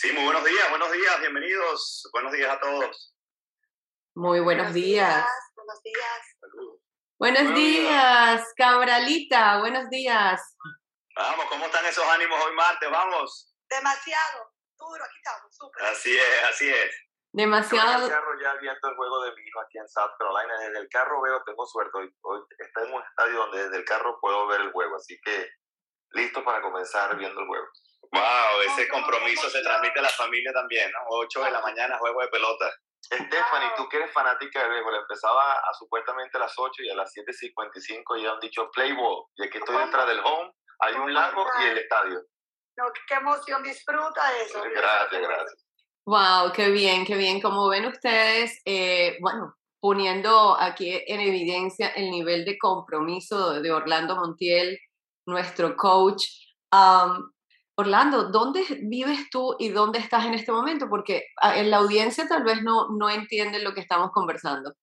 Sí, muy buenos días, buenos días, bienvenidos, buenos días a todos. Muy buenos, días. Buenos días. Saludos. Buenos, Buenos días, Cabralita, buenos días. Vamos, ¿cómo están esos ánimos hoy martes? Vamos. Demasiado duro, aquí estamos, súper. Así es, así es. Yo en el Demasiado. carro ya viendo el juego de mi hijo aquí en South Carolina. Desde el carro veo, tengo suerte. Hoy, hoy está en un estadio donde desde el carro puedo ver el juego. Así que listo para comenzar viendo el juego. Wow, ese compromiso se transmite a la familia también, ¿no? 8 de la mañana, juego de pelota. Stephanie, tú que eres fanática de béisbol, empezaba a supuestamente a las 8 y a las 7.55 ya han dicho play ball. Y aquí estoy detrás del home, hay un lago y el estadio. No, qué emoción, disfruta eso. Gracias, gracias. Wow, qué bien, qué bien. Como ven ustedes, eh, bueno, poniendo aquí en evidencia el nivel de compromiso de Orlando Montiel, nuestro coach. Am, Orlando, ¿dónde vives tú y dónde estás en este momento? Porque ah, en la audiencia tal vez no, no entienden lo que estamos conversando.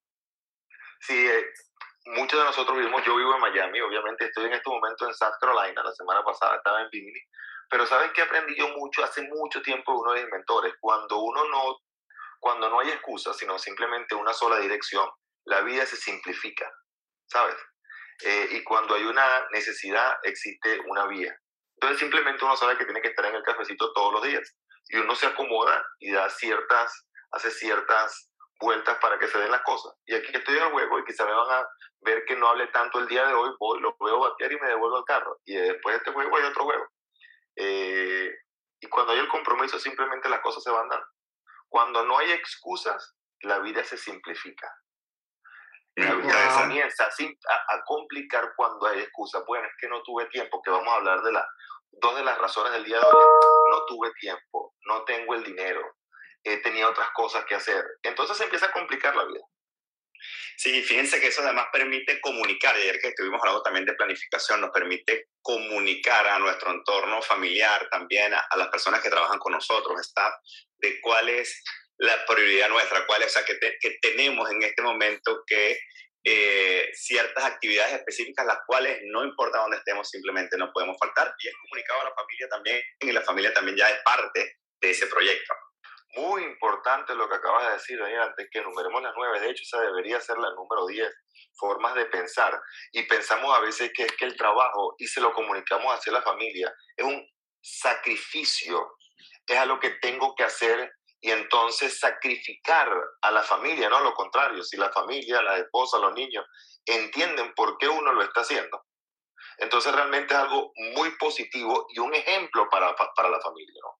Sí, eh, muchos de nosotros vivimos, yo vivo en Miami, obviamente estoy en este momento en South Carolina, la semana pasada estaba en Bimini, pero ¿sabes qué aprendí yo mucho hace mucho tiempo de uno de mis mentores? Cuando uno no, cuando no hay excusa, sino simplemente una sola dirección, la vida se simplifica, ¿sabes? Eh, y cuando hay una necesidad, existe una vía. Entonces simplemente uno sabe que tiene que estar en el cafecito todos los días y uno se acomoda y da ciertas, hace ciertas vueltas para que se den las cosas. Y aquí estoy en el juego y quizá me van a ver que no hable tanto el día de hoy, voy, lo veo batear y me devuelvo al carro. Y después de este juego hay otro juego. Eh, y cuando hay el compromiso, simplemente las cosas se van dando. Cuando no hay excusas, la vida se simplifica. Wow. comienza a, a complicar cuando hay excusas. Bueno, es que no tuve tiempo, que vamos a hablar de las dos de las razones del día de hoy. No tuve tiempo, no tengo el dinero, eh, tenía otras cosas que hacer. Entonces se empieza a complicar la vida. Sí, fíjense que eso además permite comunicar, ayer que estuvimos hablando también de planificación, nos permite comunicar a nuestro entorno familiar, también a, a las personas que trabajan con nosotros, staff, de cuál es la prioridad nuestra, cuál es, o sea, que, te- que tenemos en este momento que eh, ciertas actividades específicas, las cuales no importa dónde estemos, simplemente no podemos faltar, y es comunicado a la familia también, y la familia también ya es parte de ese proyecto. Muy importante lo que acabas de decir, Daniel, antes que enumeremos las nueve. De hecho, esa debería ser la número diez, formas de pensar. Y pensamos a veces que es que el trabajo, y se lo comunicamos hacia la familia, es un sacrificio, es a lo que tengo que hacer y entonces sacrificar a la familia, no lo contrario. Si la familia, la esposa, los niños entienden por qué uno lo está haciendo, entonces realmente es algo muy positivo y un ejemplo para, para la familia, ¿no?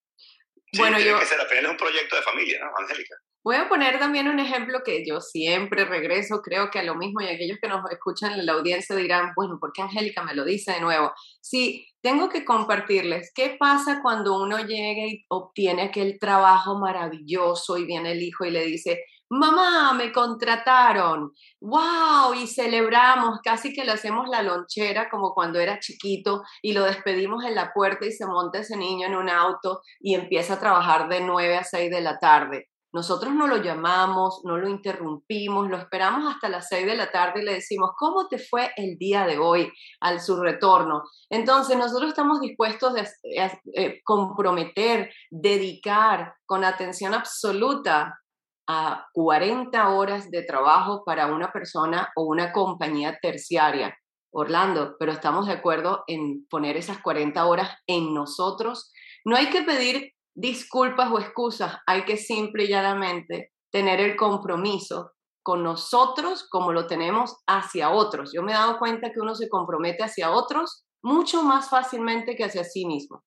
Sí, Bueno, tiene yo- que ser, al final es un proyecto de familia, ¿no, Angélica? Voy a poner también un ejemplo que yo siempre regreso, creo que a lo mismo, y aquellos que nos escuchan en la audiencia dirán, bueno, ¿por qué Angélica me lo dice de nuevo? Sí, tengo que compartirles, ¿qué pasa cuando uno llega y obtiene aquel trabajo maravilloso y viene el hijo y le dice, mamá, me contrataron, wow, y celebramos, casi que le hacemos la lonchera como cuando era chiquito y lo despedimos en la puerta y se monta ese niño en un auto y empieza a trabajar de 9 a 6 de la tarde. Nosotros no lo llamamos, no lo interrumpimos, lo esperamos hasta las 6 de la tarde y le decimos, ¿cómo te fue el día de hoy al su retorno? Entonces, nosotros estamos dispuestos a, a- eh, comprometer, dedicar con atención absoluta a 40 horas de trabajo para una persona o una compañía terciaria. Orlando, pero estamos de acuerdo en poner esas 40 horas en nosotros. No hay que pedir disculpas o excusas, hay que simple y llanamente tener el compromiso con nosotros como lo tenemos hacia otros. Yo me he dado cuenta que uno se compromete hacia otros mucho más fácilmente que hacia sí mismo.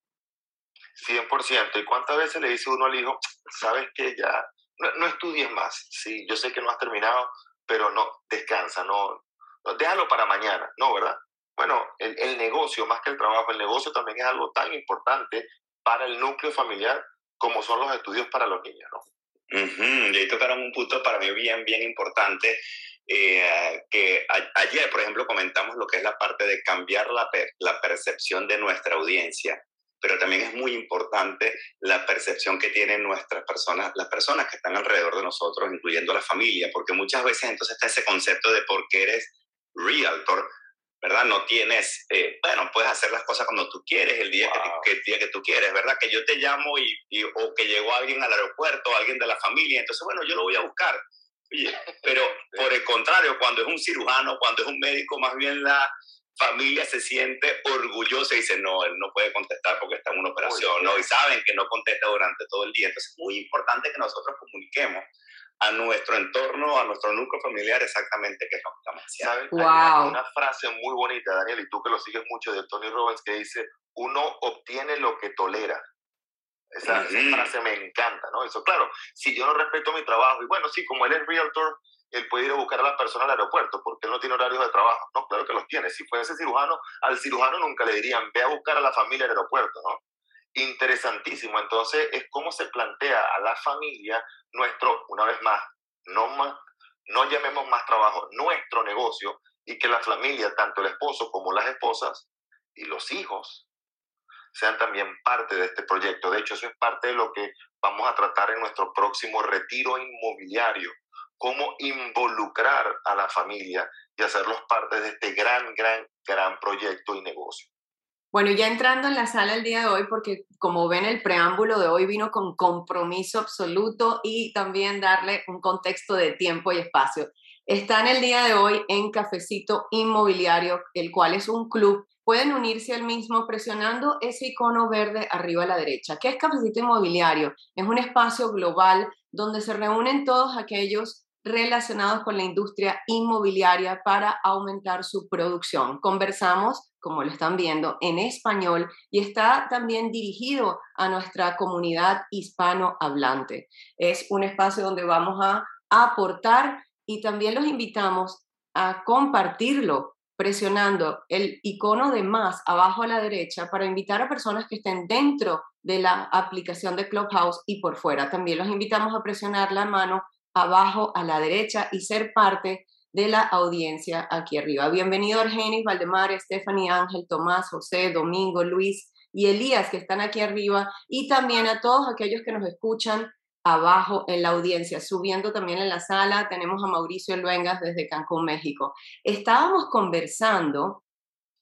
100%. ¿Y cuántas veces le dice uno al hijo, sabes que ya no, no estudies más? Sí, yo sé que no has terminado, pero no, descansa, no, déjalo para mañana, ¿no, verdad? Bueno, el negocio, más que el trabajo, el negocio también es algo tan importante para el núcleo familiar como son los estudios para los niños, ¿no? Ujú, Y ahí tocaron un punto para mí bien, bien importante, eh, que ayer, por ejemplo, comentamos lo que es la parte de cambiar la, per- la percepción de nuestra audiencia, pero también es muy importante la percepción que tienen nuestras personas, las personas que están alrededor de nosotros, incluyendo la familia, porque muchas veces entonces está ese concepto de por qué eres realtor, ¿verdad? No tienes, eh, bueno, puedes hacer las cosas cuando tú quieres, el día, que, el día que tú quieres, ¿verdad? Que yo te llamo y, o que llegó alguien al aeropuerto, alguien de la familia, entonces, bueno, yo lo voy a buscar. pero por el contrario, cuando es un cirujano, cuando es un médico, más bien la familia se siente orgullosa y dice, no, él no puede contestar porque está en una operación, ¿no? Y saben que no contesta durante todo el día. Entonces es muy importante que nosotros comuniquemos a nuestro entorno, a nuestro núcleo familiar, exactamente qué es lo que estamos haciendo. Wow. una frase muy bonita, Daniel, y tú que lo sigues mucho, de Tony Robbins, que dice, uno obtiene lo que tolera. Esa, frase me encanta, ¿no? Eso, claro, si yo no respeto mi trabajo, y bueno, sí, como él es realtor, él puede ir a buscar a las personas al aeropuerto, porque él no tiene horarios de trabajo. No, claro que los tiene. Si fuese cirujano, al cirujano nunca le dirían, ve a buscar a la familia al aeropuerto, ¿no? Interesantísimo. Entonces, es cómo se plantea a la familia nuestro, una vez más, no, más, no llamemos más trabajo, nuestro negocio, y que la familia, tanto el esposo como las esposas y los hijos, sean también parte de este proyecto. De hecho, eso es parte de lo que vamos a tratar en nuestro próximo retiro inmobiliario, cómo involucrar a la familia y hacerlos parte de este gran, gran, gran proyecto y negocio. Bueno, ya entrando en la sala el día de hoy, porque como ven el preámbulo de hoy vino con compromiso absoluto y también darle un contexto de tiempo y espacio. Está en el día de hoy en Cafecito Inmobiliario, el cual es un club. Pueden unirse al mismo presionando ese icono verde arriba a la derecha. ¿Qué es Cafecito Inmobiliario? Es un espacio global donde se reúnen todos aquellos relacionados con la industria inmobiliaria para aumentar su producción. Conversamos, como lo están viendo, en español y está también dirigido a nuestra comunidad hispanohablante. Es un espacio donde vamos a aportar y también los invitamos a compartirlo presionando el icono de más abajo a la derecha para invitar a personas que estén dentro de la aplicación de Clubhouse y por fuera. También los invitamos a presionar la mano abajo a la derecha y ser parte de la audiencia aquí arriba. Bienvenido Argenis, Valdemar, Stephanie, Ángel, Tomás, José, Domingo, Luis y Elías que están aquí arriba y también a todos aquellos que nos escuchan abajo en la audiencia, subiendo también en la sala. Tenemos a Mauricio Luengas desde Cancún, México. Estábamos conversando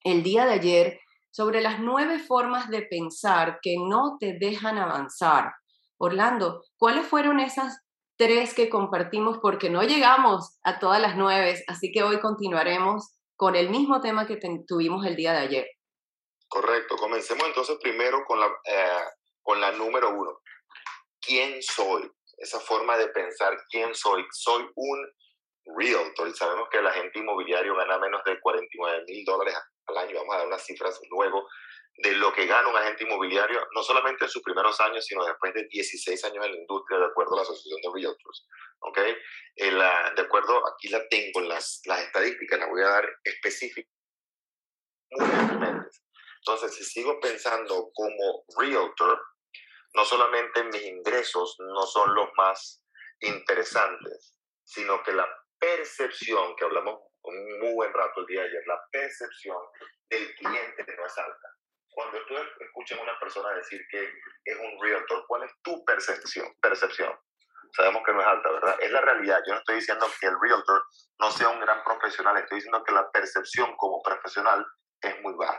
el día de ayer sobre las nueve formas de pensar que no te dejan avanzar. Orlando, ¿cuáles fueron esas tres que compartimos porque no llegamos a todas las nueve, así que hoy continuaremos con el mismo tema que tuvimos el día de ayer. Correcto, comencemos entonces primero con la, eh, con la número uno. ¿Quién soy? Esa forma de pensar, ¿quién soy? Soy un realtor y sabemos que el agente inmobiliario gana menos de 49 mil dólares al año. Vamos a dar unas cifras luego de lo que gana un agente inmobiliario, no solamente en sus primeros años, sino después de 16 años en la industria, de acuerdo a la Asociación de Realtors. ¿ok? de acuerdo, aquí la tengo, las, las estadísticas las voy a dar específicas. Entonces, si sigo pensando como realtor, no solamente mis ingresos no son los más interesantes, sino que la percepción, que hablamos un muy buen rato el día de ayer, la percepción del cliente no es alta. Cuando tú escuchas a una persona decir que es un realtor, ¿cuál es tu percepción? percepción? Sabemos que no es alta, ¿verdad? Es la realidad. Yo no estoy diciendo que el realtor no sea un gran profesional, estoy diciendo que la percepción como profesional es muy baja.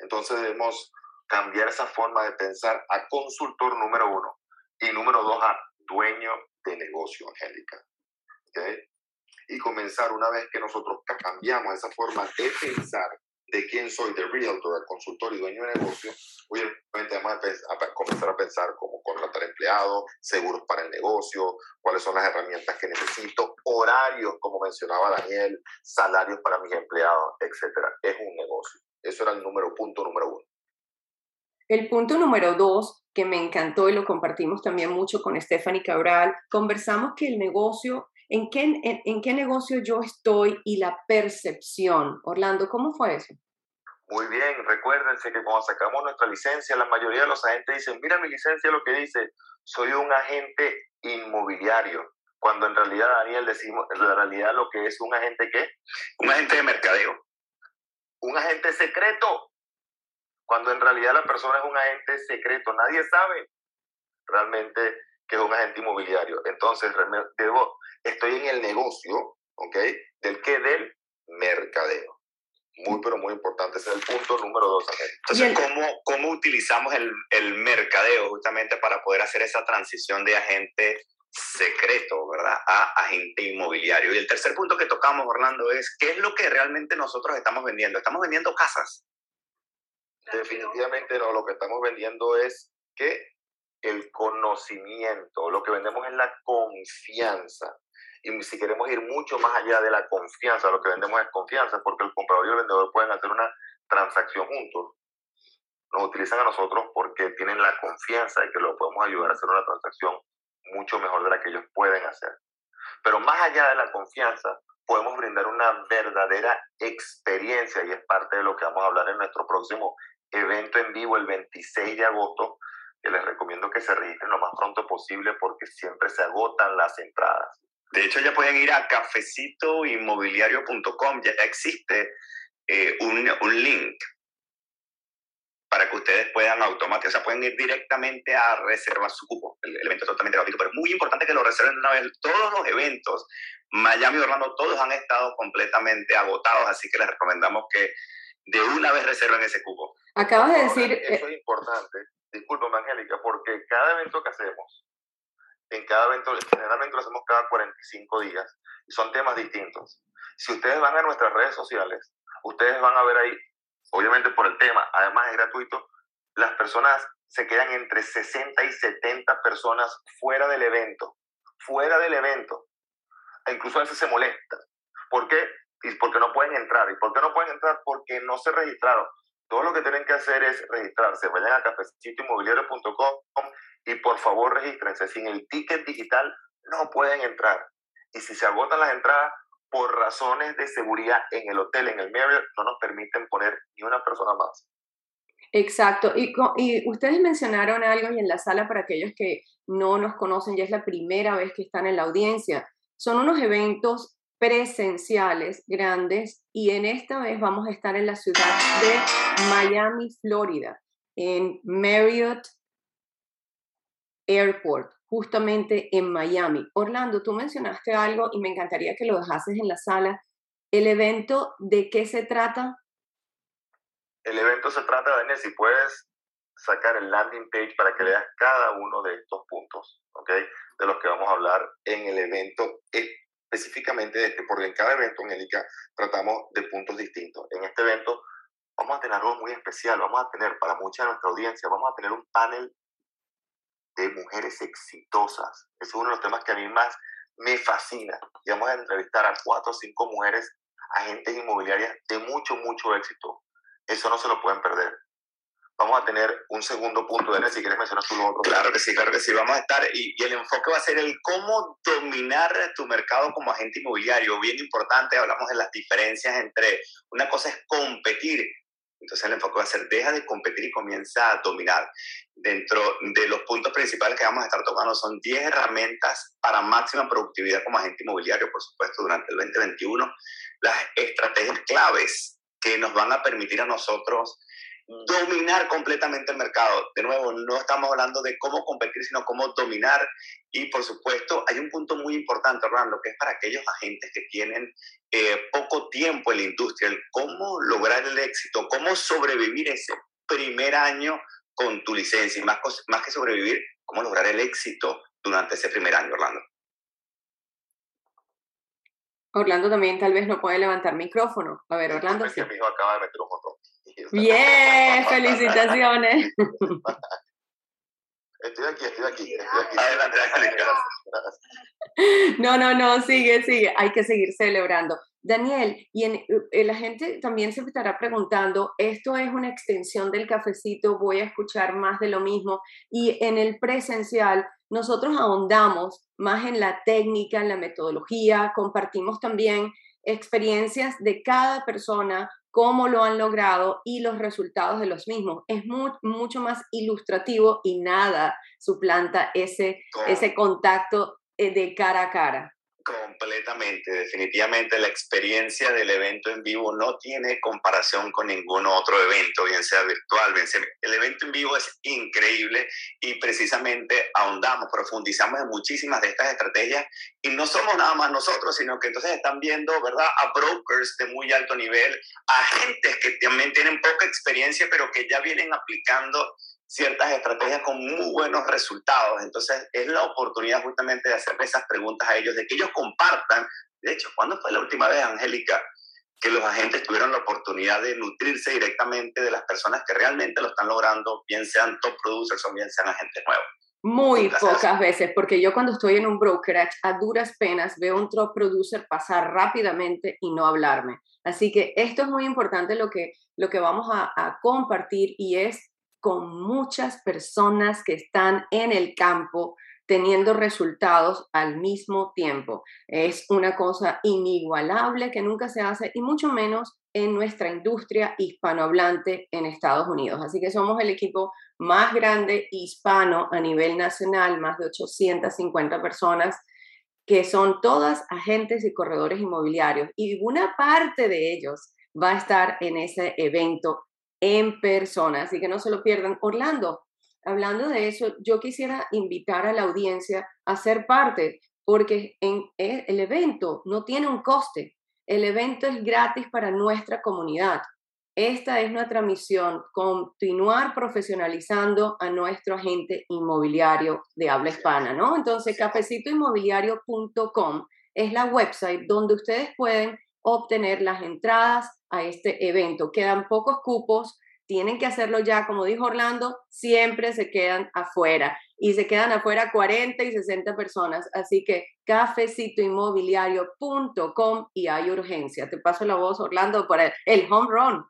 Entonces debemos cambiar esa forma de pensar a consultor número uno y número dos a dueño de negocio, Angélica. ¿Okay? Y comenzar una vez que nosotros cambiamos esa forma de pensar de quién soy, de realtor, consultor y dueño de negocio, obviamente vamos a, comenzar a pensar cómo contratar empleados, seguros para el negocio, cuáles son las herramientas que necesito, horarios, como mencionaba Daniel, salarios para mis empleados, etcétera. Es un negocio. Eso era el número, punto número uno. El punto número dos, que me encantó y lo compartimos también mucho con Stephanie Cabral, conversamos que el negocio ¿En qué, en, qué negocio yo estoy y la percepción? Orlando, ¿cómo fue eso? Muy bien, recuérdense que cuando sacamos nuestra licencia, la mayoría de los agentes dicen, mira mi licencia lo que dice, soy un agente inmobiliario. Cuando en realidad, Daniel, decimos, en realidad lo que es un agente qué? Un agente de mercadeo. Un agente secreto. Cuando en realidad la persona es un agente secreto, nadie sabe realmente que es un agente inmobiliario. Entonces, debo, estoy en el negocio, ¿ok? ¿Del qué? Del mercadeo. Muy, pero muy importante. Ese es el punto número dos. Entonces, ¿cómo, ¿cómo utilizamos el, el mercadeo justamente para poder hacer esa transición de agente secreto, ¿verdad? A agente inmobiliario. Y el tercer punto que tocamos, Orlando, es qué es lo que realmente nosotros estamos vendiendo. Estamos vendiendo casas. Definitivamente no, lo que estamos vendiendo es que el conocimiento, lo que vendemos es la confianza. Y si queremos ir mucho más allá de la confianza, lo que vendemos es confianza, porque el comprador y el vendedor pueden hacer una transacción juntos. Nos utilizan a nosotros porque tienen la confianza de que lo podemos ayudar a hacer una transacción mucho mejor de la que ellos pueden hacer. Pero más allá de la confianza, podemos brindar una verdadera experiencia y es parte de lo que vamos a hablar en nuestro próximo evento en vivo el 26 de agosto, que les recomiendo que se registren lo más pronto posible porque siempre se agotan las entradas. De hecho, ya pueden ir a cafecitoinmobiliario.com, ya existe eh, un, un link para que ustedes puedan automáticamente, o sea, pueden ir directamente a reservar su cupo. El, evento es totalmente gratuito, pero es muy importante que lo reserven una vez. Todos los eventos, Miami y Orlando, todos han estado completamente agotados, así que les recomendamos que de una vez reserven ese cupo. Acabas de decir... Eso es importante. Disculpame, Angélica, porque cada evento que hacemos, en cada evento, generalmente lo hacemos cada 45 días, y son temas distintos. Si ustedes van a nuestras redes sociales, ustedes van a ver ahí obviamente por el tema, además es gratuito, las personas se quedan entre 60 y 70 personas fuera del evento, fuera del evento. E incluso a veces se molestan. ¿Por qué? Y porque no pueden entrar. ¿Y por qué no pueden entrar? Porque no se registraron. Todo lo que tienen que hacer es registrarse. Vayan a cafecitoinmobiliario.com y por favor regístrense. Sin el ticket digital no pueden entrar. Y si se agotan las entradas, por razones de seguridad en el hotel, en el Marriott, no nos permiten poner ni una persona más. Exacto. Y, y, ustedes mencionaron algo y en la sala para aquellos que no nos conocen, ya es la primera vez que están en la audiencia. Son unos eventos presenciales grandes y en esta vez vamos a estar en la ciudad de Miami, Florida, en Marriott Airport justamente en Miami. Orlando, tú mencionaste algo y me encantaría que lo dejases en la sala. ¿El evento de qué se trata? El evento se trata, Daniel, si puedes sacar el landing page para que veas cada uno de estos puntos, ¿ok? De los que vamos a hablar en el evento específicamente de este, porque en cada evento, Angélica, tratamos de puntos distintos. En este evento vamos a tener algo muy especial, vamos a tener para mucha de nuestra audiencia, vamos a tener un panel de mujeres exitosas. es uno de los temas que a mí más me fascina. Y vamos a entrevistar a cuatro o cinco mujeres, agentes inmobiliarias de mucho, mucho éxito. Eso no se lo pueden perder. Vamos a tener un segundo punto, de si quieres mencionar tú lo otro. Claro que sí, claro que sí. Vamos a estar, y, y el enfoque va a ser el cómo dominar tu mercado como agente inmobiliario. Bien importante, hablamos de las diferencias entre, una cosa es competir entonces el enfoque va a ser, deja de competir y comienza a dominar. Dentro de los puntos principales que vamos a estar tocando son 10 herramientas para máxima productividad como agente inmobiliario, por supuesto, durante el 2021. Las estrategias claves que nos van a permitir a nosotros dominar completamente el mercado. De nuevo, no estamos hablando de cómo competir, sino cómo dominar. Y por supuesto, hay un punto muy importante, Orlando, que es para aquellos agentes que tienen eh, poco tiempo en la industria, el cómo lograr el éxito, cómo sobrevivir ese primer año con tu licencia y más, más que sobrevivir, cómo lograr el éxito durante ese primer año, Orlando. Orlando también tal vez no puede levantar micrófono. A ver, Orlando. Sí. Mi hijo acaba de meter un otro. Bien, felicitaciones. Estoy aquí, estoy aquí. Estoy aquí. Adelante, No, no, no, sigue, sigue. Hay que seguir celebrando. Daniel, y en, eh, la gente también se estará preguntando, esto es una extensión del cafecito, voy a escuchar más de lo mismo. Y en el presencial, nosotros ahondamos más en la técnica, en la metodología, compartimos también experiencias de cada persona, cómo lo han logrado y los resultados de los mismos. Es mucho más ilustrativo y nada suplanta ese, ese contacto eh, de cara a cara. Completamente, definitivamente la experiencia del evento en vivo no tiene comparación con ningún otro evento, bien sea virtual, bien sea... El evento en vivo es increíble y precisamente ahondamos, profundizamos en muchísimas de estas estrategias y no somos nada más nosotros, sino que entonces están viendo, ¿verdad?, a brokers de muy alto nivel, a agentes que también tienen poca experiencia, pero que ya vienen aplicando ciertas estrategias con muy buenos resultados. Entonces, es la oportunidad justamente de hacerle esas preguntas a ellos, de que ellos compartan. De hecho, ¿cuándo fue la última vez, Angélica, que los agentes tuvieron la oportunidad de nutrirse directamente de las personas que realmente lo están logrando, bien sean top producers o bien sean agentes nuevos? Muy pocas veces, porque yo cuando estoy en un brokerage, a duras penas veo un top producer pasar rápidamente y no hablarme. Así que esto es muy importante lo que, lo que vamos a, a compartir y es con muchas personas que están en el campo teniendo resultados al mismo tiempo. Es una cosa inigualable que nunca se hace y mucho menos en nuestra industria hispanohablante en Estados Unidos. Así que somos el equipo más grande hispano a nivel nacional, más de 850 personas que son todas agentes y corredores inmobiliarios y una parte de ellos va a estar en ese evento en persona, así que no se lo pierdan. Orlando, hablando de eso, yo quisiera invitar a la audiencia a ser parte, porque en e, el evento no tiene un coste, el evento es gratis para nuestra comunidad. Esta es nuestra misión, continuar profesionalizando a nuestro agente inmobiliario de habla hispana, ¿no? Entonces, cafecitoinmobiliario.com es la website donde ustedes pueden obtener las entradas a este evento. Quedan pocos cupos, tienen que hacerlo ya, como dijo Orlando, siempre se quedan afuera y se quedan afuera 40 y 60 personas, así que cafecitoinmobiliario.com y hay urgencia. Te paso la voz, Orlando, para el home run.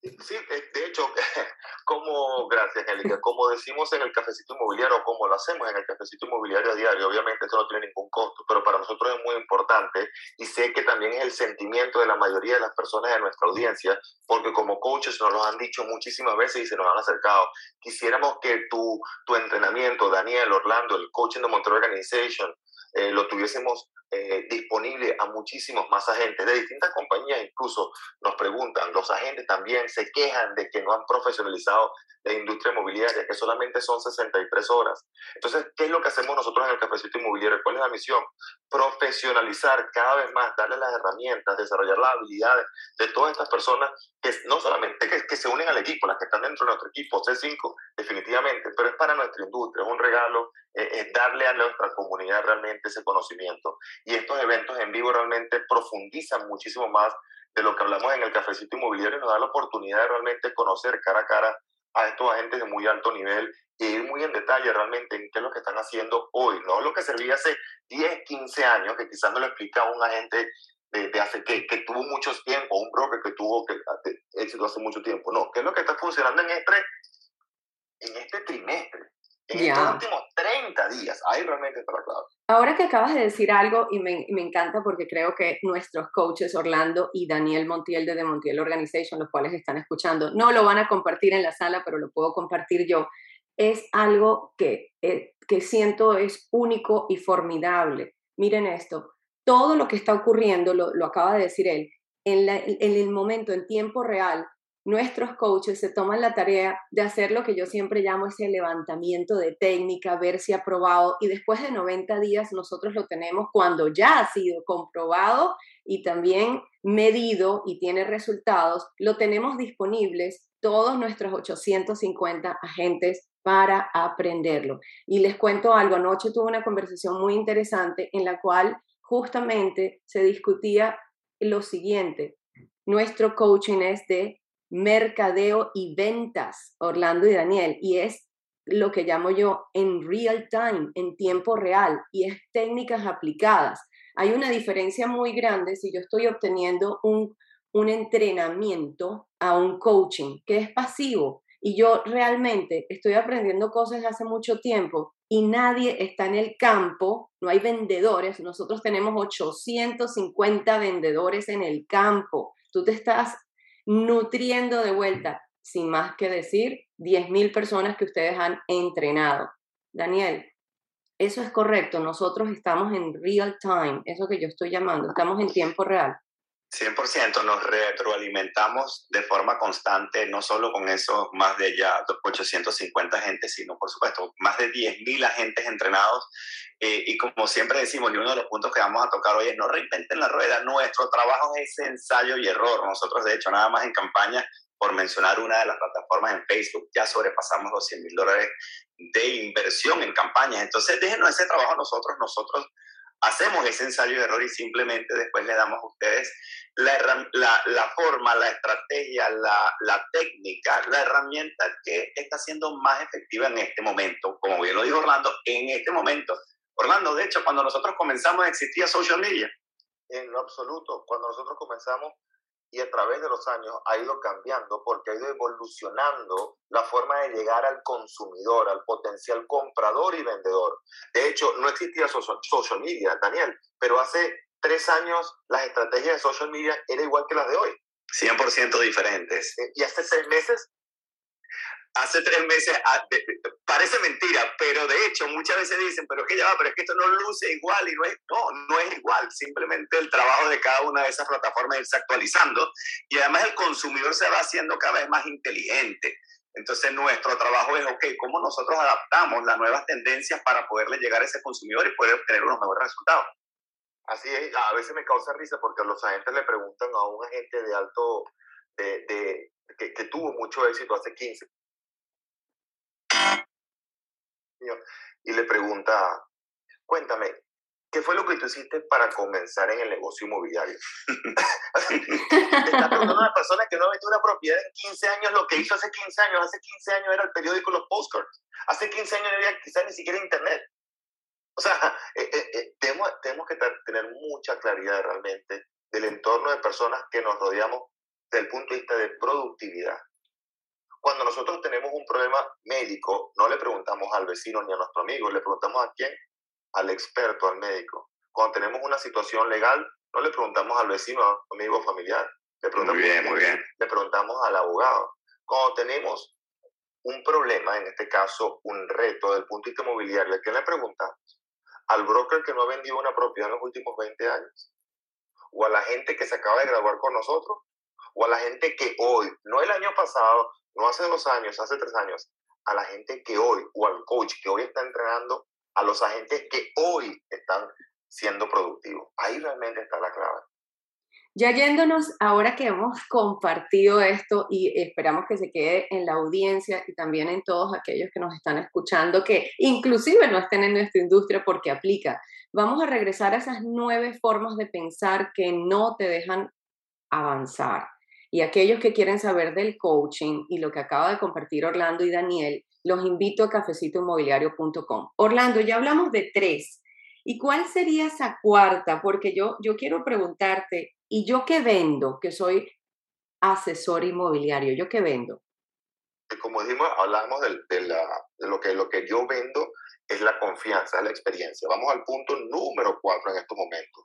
Sí, de hecho, como, gracias, Angélica, como decimos en el cafecito inmobiliario, como lo hacemos en el cafecito inmobiliario a diario, obviamente esto no tiene ningún costo, pero para nosotros es muy importante y sé que también es el sentimiento de la mayoría de las personas de nuestra audiencia, porque como coaches nos lo han dicho muchísimas veces y se nos han acercado. Quisiéramos que tu, tu entrenamiento, Daniel, Orlando, el coaching de Monterrey Organization, eh, lo tuviésemos eh, disponible a muchísimos más agentes de distintas compañías, incluso nos preguntan, los agentes también se quejan de que no han profesionalizado la industria inmobiliaria, que solamente son 63 horas. Entonces, ¿qué es lo que hacemos nosotros en el Cafecito Inmobiliario? ¿Cuál es la misión? Profesionalizar cada vez más, darle las herramientas, desarrollar las habilidades de todas estas personas que no solamente que, que se unen al equipo, las que están dentro de nuestro equipo, C5, definitivamente, pero es para nuestra industria, es un regalo, eh, es darle a nuestra comunidad realmente ese conocimiento. Y estos eventos en vivo realmente profundizan muchísimo más de lo que hablamos en el cafecito inmobiliario. Y nos da la oportunidad de realmente conocer cara a cara a estos agentes de muy alto nivel y ir muy en detalle realmente en qué es lo que están haciendo hoy, no lo que servía hace 10, 15 años, que quizás no lo explicaba un agente de, hace que, que, tuvo mucho tiempo, un broker que tuvo que, éxito hace mucho tiempo, no, qué es lo que está funcionando en este, en este trimestre, en estos últimos 30 días, ahí realmente está la clave. Ahora que acabas de decir algo, y me, me, encanta porque creo que nuestros coaches, Orlando y Daniel Montiel de The Montiel Organization, los cuales están escuchando, no lo van a compartir en la sala, pero lo puedo compartir yo, es algo que, eh, que siento es único y formidable. Miren esto, todo lo que está ocurriendo, lo, lo acaba de decir él, en, la, en el momento, en tiempo real, nuestros coaches se toman la tarea de hacer lo que yo siempre llamo ese levantamiento de técnica, ver si ha probado y después de 90 días nosotros lo tenemos cuando ya ha sido comprobado y también medido y tiene resultados, lo tenemos disponibles todos nuestros 850 agentes para aprenderlo. Y les cuento algo, anoche tuve una conversación muy interesante en la cual justamente se discutía lo siguiente, nuestro coaching es de mercadeo y ventas, Orlando y Daniel, y es lo que llamo yo en real time, en tiempo real, y es técnicas aplicadas. Hay una diferencia muy grande si yo estoy obteniendo un, un entrenamiento a un coaching que es pasivo y yo realmente estoy aprendiendo cosas hace mucho tiempo y nadie está en el campo, no hay vendedores, nosotros tenemos 850 vendedores en el campo. Tú te estás nutriendo de vuelta, sin más que decir, 10.000 personas que ustedes han entrenado. Daniel. Eso es correcto, nosotros estamos en real time, eso que yo estoy llamando, estamos en tiempo real. 100%, nos retroalimentamos de forma constante, no solo con esos más de ya 850 agentes, sino por supuesto más de 10.000 agentes entrenados. Eh, y como siempre decimos, y uno de los puntos que vamos a tocar hoy es no reinventen la rueda, nuestro trabajo es ensayo y error. Nosotros, de hecho, nada más en campaña, por mencionar una de las plataformas en Facebook, ya sobrepasamos los 100 mil dólares de inversión en campañas. Entonces, déjenos ese trabajo nosotros, nosotros hacemos ese ensayo de error y simplemente después le damos a ustedes la, la, forma, la estrategia, la, la, técnica, la herramienta que está siendo más efectiva en este momento. Como bien lo dijo Orlando, en este momento. Orlando, de hecho, cuando nosotros comenzamos existía social media. En lo absoluto, cuando nosotros comenzamos y a través de los años ha ido cambiando porque ha ido evolucionando la forma de llegar al consumidor, al potencial comprador y vendedor. De hecho, no existía social media, Daniel, pero hace tres años las estrategias de social media eran igual que las de hoy. 100% diferentes. Y hace seis meses hace tres meses, ah, parece mentira, pero de hecho muchas veces dicen, pero es que ya va, pero es que esto no luce igual y no es, no, no es igual, simplemente el trabajo de cada una de esas plataformas irse actualizando y además el consumidor se va haciendo cada vez más inteligente. Entonces nuestro trabajo es, ok, ¿cómo nosotros adaptamos las nuevas tendencias para poderle llegar a ese consumidor y poder obtener unos mejores resultados? Así es, a veces me causa risa porque los agentes le preguntan a un agente de alto, de, que, tuvo mucho éxito hace 15 y le pregunta, cuéntame, ¿qué fue lo que tú hiciste para comenzar en el negocio inmobiliario? Está preguntando a una persona que no ha vendido una propiedad en 15 años lo que hizo hace 15 años. Hace 15 años era el periódico Los Postcards. Hace 15 años no había quizás ni siquiera internet. O sea, eh, eh, eh, tenemos, tenemos que tener mucha claridad realmente del entorno de personas que nos rodeamos desde el punto de vista de productividad. Cuando nosotros tenemos un problema médico, no le preguntamos al vecino ni a nuestro amigo, le preguntamos a quién, al experto, al médico. Cuando tenemos una situación legal, no le preguntamos al vecino, al amigo familiar, le preguntamos, muy bien, muy bien. le preguntamos al abogado. Cuando tenemos un problema, en este caso un reto del punto de vista inmobiliario, ¿a quién le preguntamos? Al broker que no ha vendido una propiedad en los últimos 20 años, o a la gente que se acaba de graduar con nosotros, o a la gente que hoy, no el año pasado, no hace dos años, hace tres años, a la gente que hoy, o al coach que hoy está entrenando, a los agentes que hoy están siendo productivos. Ahí realmente está la clave. Ya yéndonos, ahora que hemos compartido esto y esperamos que se quede en la audiencia y también en todos aquellos que nos están escuchando, que inclusive no estén en nuestra industria porque aplica, vamos a regresar a esas nueve formas de pensar que no te dejan avanzar. Y aquellos que quieren saber del coaching y lo que acaba de compartir Orlando y Daniel, los invito a cafecitoinmobiliario.com. Orlando, ya hablamos de tres. ¿Y cuál sería esa cuarta? Porque yo, yo quiero preguntarte, ¿y yo qué vendo? Que soy asesor inmobiliario, ¿yo qué vendo? Como dijimos, hablamos de, de, la, de lo, que, lo que yo vendo es la confianza, es la experiencia. Vamos al punto número cuatro en estos momentos.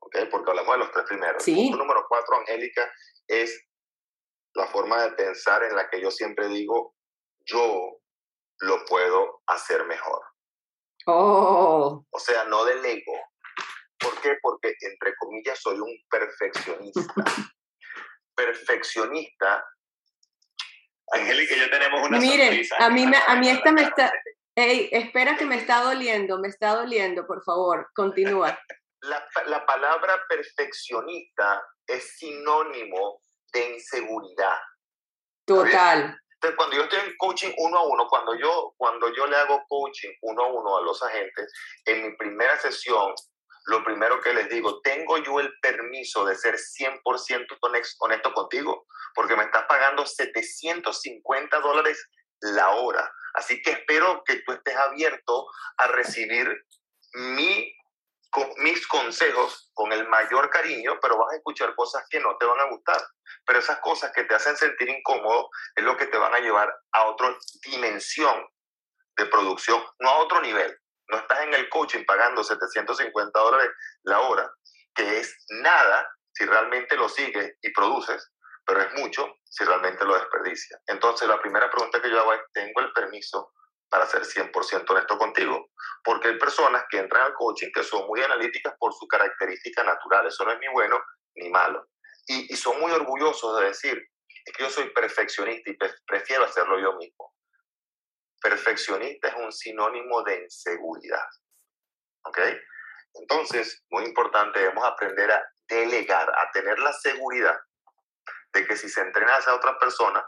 ¿okay? Porque hablamos de los tres primeros. Sí. El punto número cuatro, Angélica, es la forma de pensar en la que yo siempre digo, yo lo puedo hacer mejor. Oh. O sea, no del ego. ¿Por qué? Porque, entre comillas, soy un perfeccionista. perfeccionista. Angélica y yo tenemos una Miren, sonrisa. a mí, me, a mí esta me está... Ey, espera que me está doliendo, me está doliendo, por favor, continúa. La, la palabra perfeccionista es sinónimo de inseguridad. Total. Entonces, cuando yo estoy en coaching uno a uno, cuando yo, cuando yo le hago coaching uno a uno a los agentes, en mi primera sesión, lo primero que les digo, ¿tengo yo el permiso de ser 100% honesto contigo? Porque me estás pagando 750 dólares la hora. Así que espero que tú estés abierto a recibir mi con mis consejos con el mayor cariño, pero vas a escuchar cosas que no te van a gustar. Pero esas cosas que te hacen sentir incómodo es lo que te van a llevar a otra dimensión de producción, no a otro nivel. No estás en el coaching pagando 750 dólares la hora, que es nada si realmente lo sigues y produces, pero es mucho si realmente lo desperdicias. Entonces, la primera pregunta que yo hago es, ¿tengo el permiso para ser 100% honesto contigo. porque hay personas que entran al coaching que son muy analíticas por su característica natural. Eso no es ni bueno ni malo. Y, son muy orgullosos de decir, que yo soy perfeccionista y prefiero hacerlo yo mismo. Perfeccionista es un sinónimo de inseguridad. ¿Ok? Entonces, muy importante, debemos aprender a delegar, a tener la seguridad de que si se entrena a esa otra persona,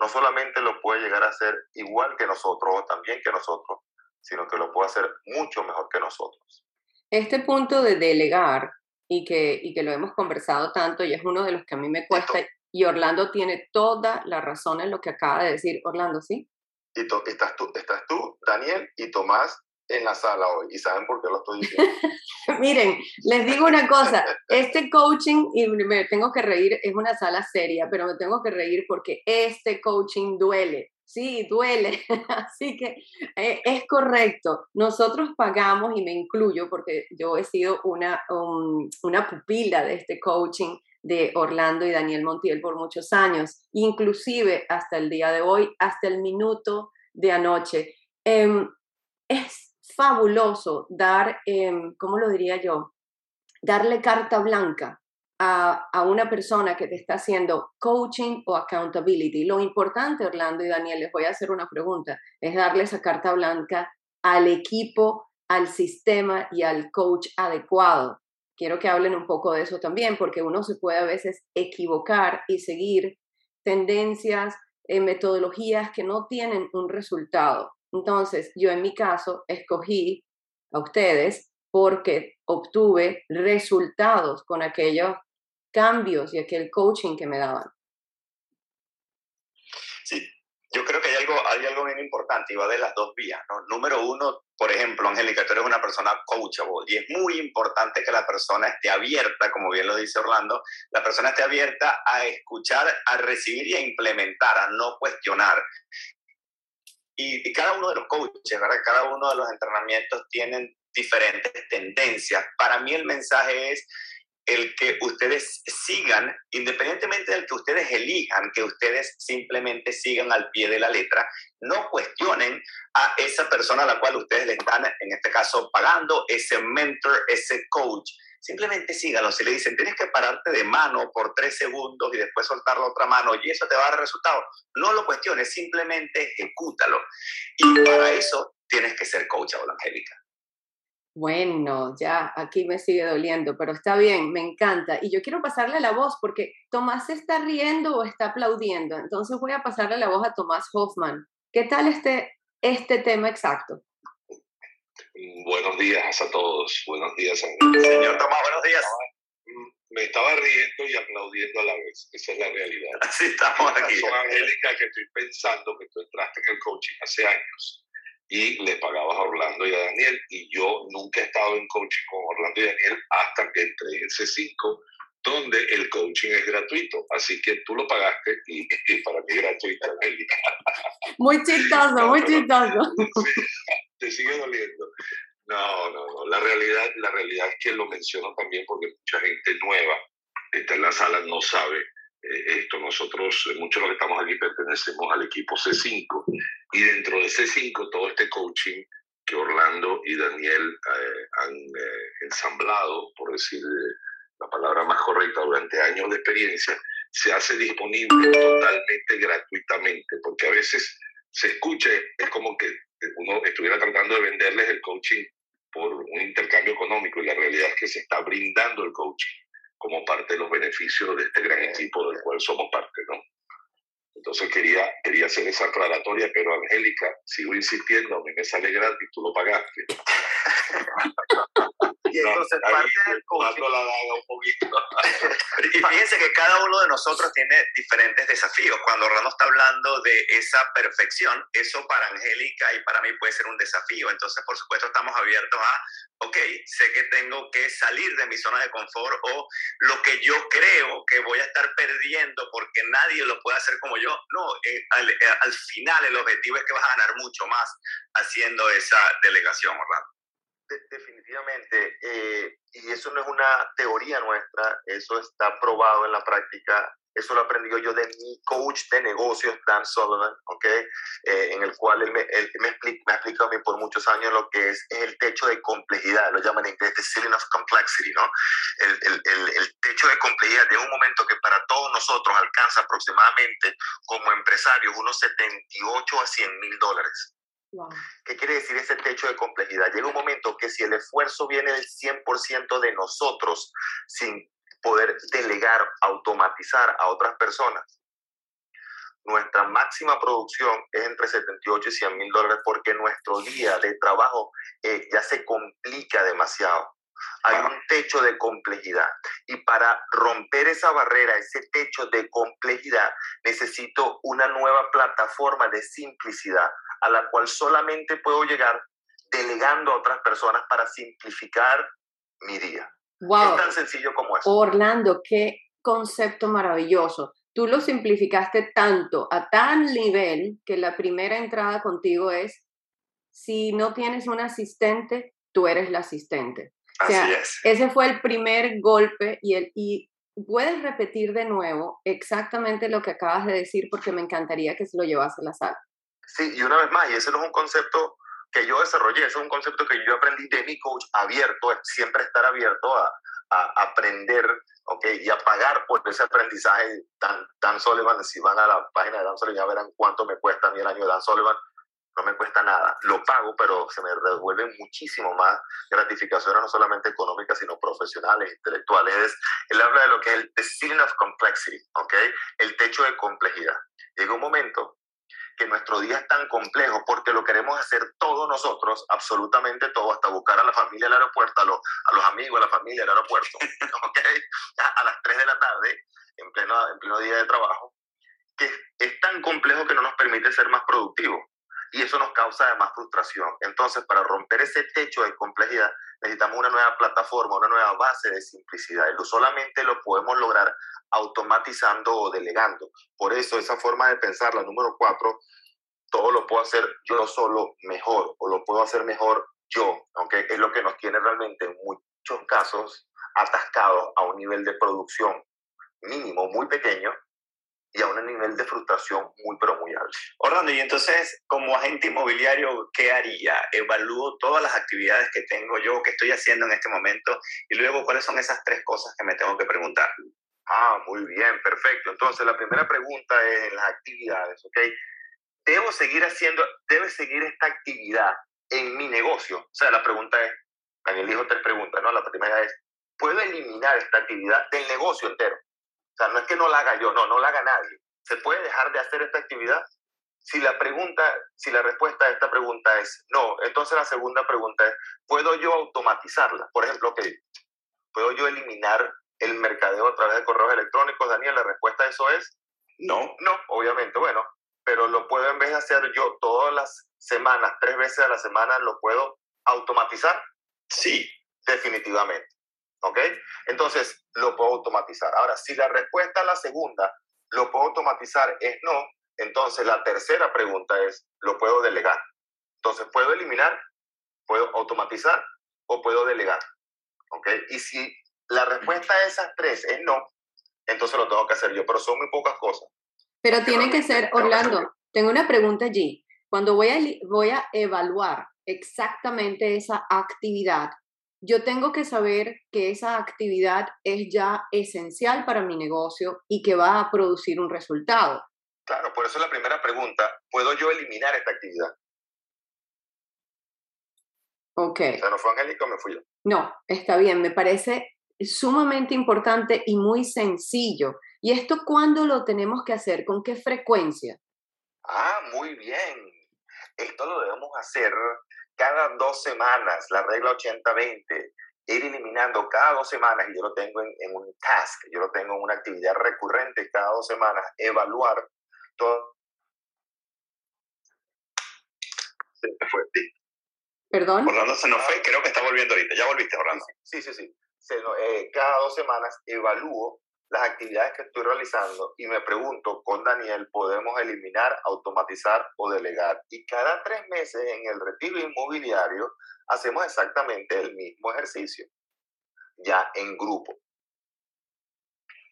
no solamente lo puede llegar a hacer igual que nosotros o también que nosotros, sino que lo puede hacer mucho mejor que nosotros. Este punto de delegar y que, y que lo hemos conversado tanto y es uno de los que a mí me cuesta y Orlando tiene toda la razón en lo que acaba de decir. Orlando, ¿sí? Y estás, tú, estás tú, Daniel y Tomás en la sala hoy. ¿Y saben por qué lo estoy diciendo? Miren, les digo una cosa. Este coaching, y me tengo que reír, es una sala seria, pero me tengo que reír porque este coaching duele. Sí, duele. Así que eh, es correcto. Nosotros pagamos, y me incluyo porque yo he sido una, una pupila de este coaching de Orlando y Daniel Montiel por muchos años, inclusive hasta el día de hoy, hasta el minuto de anoche. Em, es fabuloso dar, em, ¿cómo lo diría yo? Darle carta blanca a, a, una persona que te está haciendo coaching o accountability. Lo importante, Orlando y Daniel, les voy a hacer una pregunta, es darle esa carta blanca al equipo, al sistema y al coach adecuado. Quiero que hablen un poco de eso también, porque uno se puede a veces equivocar y seguir tendencias, eh, metodologías que no tienen un resultado. Entonces, yo en mi caso escogí a ustedes porque obtuve resultados con aquellos cambios y aquel coaching que me daban. Sí, yo creo que hay algo, hay algo bien importante y va de las dos vías. Número uno, por ejemplo, Angélica, tú eres una persona coachable y es muy importante que la persona esté abierta, como bien lo dice Orlando, la persona esté abierta a escuchar, a recibir y a implementar, a no cuestionar. Y, y cada uno de los coaches, ¿verdad? cada uno de los entrenamientos tienen diferentes tendencias. Para mí el mensaje es el que ustedes sigan, independientemente del que ustedes elijan, que ustedes simplemente sigan al pie de la letra, no cuestionen a esa persona a la cual ustedes le están, en este caso, pagando, ese mentor, ese coach. Simplemente síganlo. Si le dicen, tienes que pararte de mano por tres segundos y después soltar la otra mano y eso te va a dar resultado, no lo cuestiones, simplemente ejecútalo. Y para eso tienes que ser coach, Angélica. Bueno, ya aquí me sigue doliendo, pero está bien, me encanta. Y yo quiero pasarle la voz porque Tomás está riendo o está aplaudiendo. Entonces voy a pasarle la voz a Tomás Hoffman. ¿Qué tal este, este tema exacto? Buenos días a todos. Buenos días, Señor Tomás, buenos días. Me estaba riendo y aplaudiendo a la vez. Esa es la realidad. Así estamos aquí. Son Angélica que estoy pensando que tú entraste en el coaching hace años y le pagabas a Orlando y a Daniel. Y yo nunca he estado en coaching con Orlando y Daniel hasta que entré en C5, donde el coaching es gratuito. Así que tú lo pagaste y, para mí es gratuito. Muy chistoso, muy chistoso. te sigue doliendo. No, no, no. La realidad, la realidad es que lo menciono también porque mucha gente nueva está en la sala no sabe esto. Nosotros, eh, muchos de los que estamos aquí pertenecemos al equipo C5 y dentro de C5 todo este coaching que Orlando y Daniel eh, han ensamblado, por decir la palabra más correcta, durante años de experiencia, se hace disponible totalmente gratuitamente, porque a veces se escucha, es como que uno estuviera tratando de venderles el coaching por un intercambio económico y la realidad es que se está brindando el coaching como parte de los beneficios de este gran equipo del cual somos parte, ¿no? Entonces quería, quería hacer esa aclaratoria, pero Angélica, sigo insistiendo, me sale gratis, tú lo pagaste. y entonces parte del coaching... la daga un poquito. y fíjense que cada uno de nosotros tiene diferentes desafíos. Cuando Orlando está hablando de esa perfección, eso para Angélica y para mí puede ser un desafío. Entonces, por supuesto, estamos abiertos a ok, sé que tengo que salir de mi zona de confort o lo que yo creo que voy a estar perdiendo porque nadie lo puede hacer como yo. No, eh, eh, al, final el objetivo es que vas a ganar mucho más haciendo esa delegación, Orlando. Definitivamente, eh, y eso no es una teoría nuestra, eso está probado en la práctica eso lo aprendí yo de mi coach de negocios, Dan Sullivan, ¿ok? Eh, en el cual él me, él me, explica, me ha explicado a mí por muchos años lo que es, el techo de complejidad, lo llaman en inglés the ceiling of complexity, ¿no? El, el, el, el techo de complejidad de un momento que para todos nosotros alcanza aproximadamente como empresarios unos 78 a 100 mil dólares. ¿Qué quiere decir ese techo de complejidad? Llega un momento que si el esfuerzo viene del 100% de nosotros, sin poder delegar, automatizar a otras personas, nuestra máxima producción es entre 78 y 100 mil dólares porque nuestro día de trabajo eh, ya se complica demasiado. Hay un techo de complejidad y para romper esa barrera, ese techo de complejidad, necesito una nueva plataforma de simplicidad a la cual solamente puedo llegar delegando a otras personas para simplificar mi día. Wow. Es tan sencillo como eso. Orlando, qué concepto maravilloso. Tú lo simplificaste tanto, a tal nivel, que la primera entrada contigo es, si no tienes un asistente, tú eres la asistente. Así es. Ese fue el primer golpe y, el, y puedes repetir de nuevo exactamente lo que acabas de decir porque me encantaría que se lo llevase a la sala. Sí, y una vez más, y ese no es un concepto que yo desarrollé, ese es un concepto que yo aprendí de mi coach abierto, es siempre estar abierto a, a aprender okay, y a pagar por ese aprendizaje. Dan, Dan Sullivan, si van a la página de Dan Sullivan ya verán cuánto me cuesta a mí el año de Dan Sullivan. No me cuesta nada, lo pago, pero se me devuelven muchísimo más gratificaciones, no solamente económicas, sino profesionales, intelectuales. Él habla de lo que es el ceiling of complexity, okay, el techo de complejidad. Llega un momento que nuestro día es tan complejo porque lo queremos hacer todos nosotros, absolutamente todo, hasta buscar a la familia al aeropuerto, a los, a los amigos, a la familia al aeropuerto, ¿okay? a las 3 de la tarde, en pleno, en pleno día de trabajo, que es tan complejo que no nos permite ser más productivos. Y eso nos causa además frustración. Entonces, para romper ese techo de complejidad, necesitamos una nueva plataforma, una nueva base de simplicidad. Y solamente lo podemos lograr automatizando o delegando. Por eso esa forma de pensar, la número cuatro, todo lo puedo hacer yo solo mejor o lo puedo hacer mejor yo, aunque es lo que nos tiene realmente en muchos casos atascados a un nivel de producción mínimo, muy pequeño, y a un nivel de frustración muy, pero muy alto. Orlando, y entonces, como agente inmobiliario, ¿qué haría? Evalúo todas las actividades que tengo yo, que estoy haciendo en este momento, y luego, ¿cuáles son esas tres cosas que me tengo que preguntar? Ah, muy bien, perfecto. Entonces, la primera pregunta es las actividades, ¿ok? ¿Debo seguir haciendo, debe seguir esta actividad en mi negocio? O sea, la pregunta es, Daniel dijo tres preguntas, ¿no? La primera es, ¿puedo eliminar esta actividad del negocio entero? O sea, no es que no la haga yo, no, no la haga nadie. ¿Se puede dejar de hacer esta actividad? Si la pregunta, si la respuesta a esta pregunta es no, entonces la segunda pregunta es, ¿puedo yo automatizarla? Por ejemplo, que ¿puedo yo eliminar el mercadeo a través de correos electrónicos, Daniel? La respuesta a eso es no. No, obviamente, bueno, pero lo puedo en vez de hacer yo todas las semanas, tres veces a la semana, lo puedo automatizar. Sí. Definitivamente. ¿Ok? Entonces, lo puedo automatizar. Ahora, si la respuesta a la segunda, lo puedo automatizar, es no, entonces la tercera pregunta es, ¿lo puedo delegar? Entonces, ¿puedo eliminar? ¿Puedo automatizar? ¿O puedo delegar? ¿Ok? Y si la respuesta a esas tres es no, entonces lo tengo que hacer yo, pero son muy pocas cosas. Pero tiene que ser, Orlando, tengo una pregunta allí. Cuando voy a, voy a evaluar exactamente esa actividad, yo tengo que saber que esa actividad es ya esencial para mi negocio y que va a producir un resultado. Claro, por eso es la primera pregunta. ¿Puedo yo eliminar esta actividad? Ok. O sea, no fue Angélica me fui yo. No, está bien. Me parece sumamente importante y muy sencillo. ¿Y esto cuándo lo tenemos que hacer? ¿Con qué frecuencia? Ah, muy bien. Esto lo debemos hacer cada dos semanas, la regla 80-20, ir eliminando cada dos semanas, y yo lo tengo en, un task, yo lo tengo en una actividad recurrente cada dos semanas, evaluar todo. Se me fue. ¿Perdón? Orlando se nos fue, creo que está volviendo ahorita. ¿Ya volviste, Orlando? Sí, sí, sí. Se, eh, cada dos semanas evalúo las actividades que estoy realizando y me pregunto con Daniel, ¿podemos eliminar, automatizar o delegar? Y cada tres meses en el retiro inmobiliario hacemos exactamente el mismo ejercicio, ya en grupo.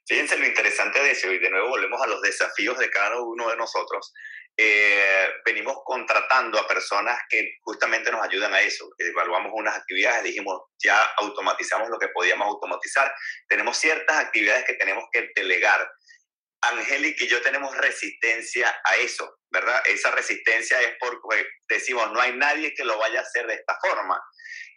Fíjense lo interesante de eso, y de nuevo volvemos a los desafíos de cada uno de nosotros. Eh, venimos contratando a personas que justamente nos ayudan a eso. Evaluamos unas actividades, dijimos, ya automatizamos lo que podíamos automatizar. Tenemos ciertas actividades que tenemos que delegar. Angélica y yo tenemos resistencia a eso, ¿verdad? Esa resistencia es porque decimos, no hay nadie que lo vaya a hacer de esta forma.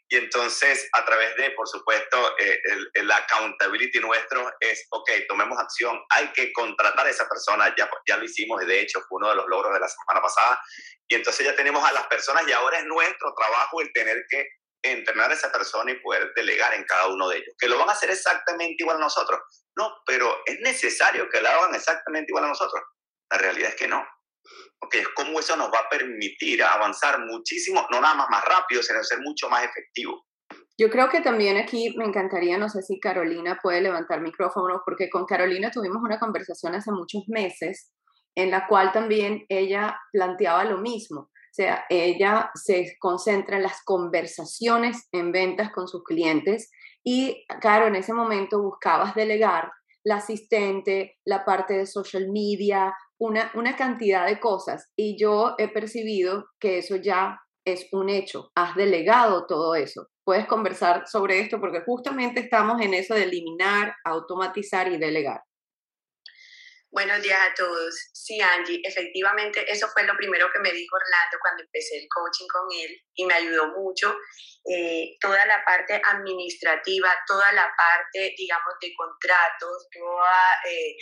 Y entonces, a través de, por supuesto, eh, el, accountability nuestro es, ok, tomemos acción, hay que contratar a esa persona, ya, ya lo hicimos, de hecho fue uno de los logros de la semana pasada, y entonces ya tenemos a las personas y ahora es nuestro trabajo el tener que entrenar a esa persona y poder delegar en cada uno de ellos. ¿Que lo van a hacer exactamente igual a nosotros? No, pero es necesario que lo hagan exactamente igual a nosotros. La realidad es que no es como eso nos va a permitir avanzar muchísimo, no nada más más rápido, sino ser mucho más efectivo. Yo creo que también aquí me encantaría, no sé si Carolina puede levantar micrófono, porque con Carolina tuvimos una conversación hace muchos meses en la cual también ella planteaba lo mismo. O sea, ella se concentra en las conversaciones en ventas con sus clientes y, claro, en ese momento buscabas delegar la asistente, la parte de social media, una, una cantidad de cosas y yo he percibido que eso ya es un hecho, has delegado todo eso. Puedes conversar sobre esto porque justamente estamos en eso de eliminar, automatizar y delegar. Buenos días a todos. Sí, Angie, efectivamente eso fue lo primero que me dijo Orlando cuando empecé el coaching con él y me ayudó mucho. Eh, toda la parte administrativa, toda la parte, digamos, de contratos, toda eh,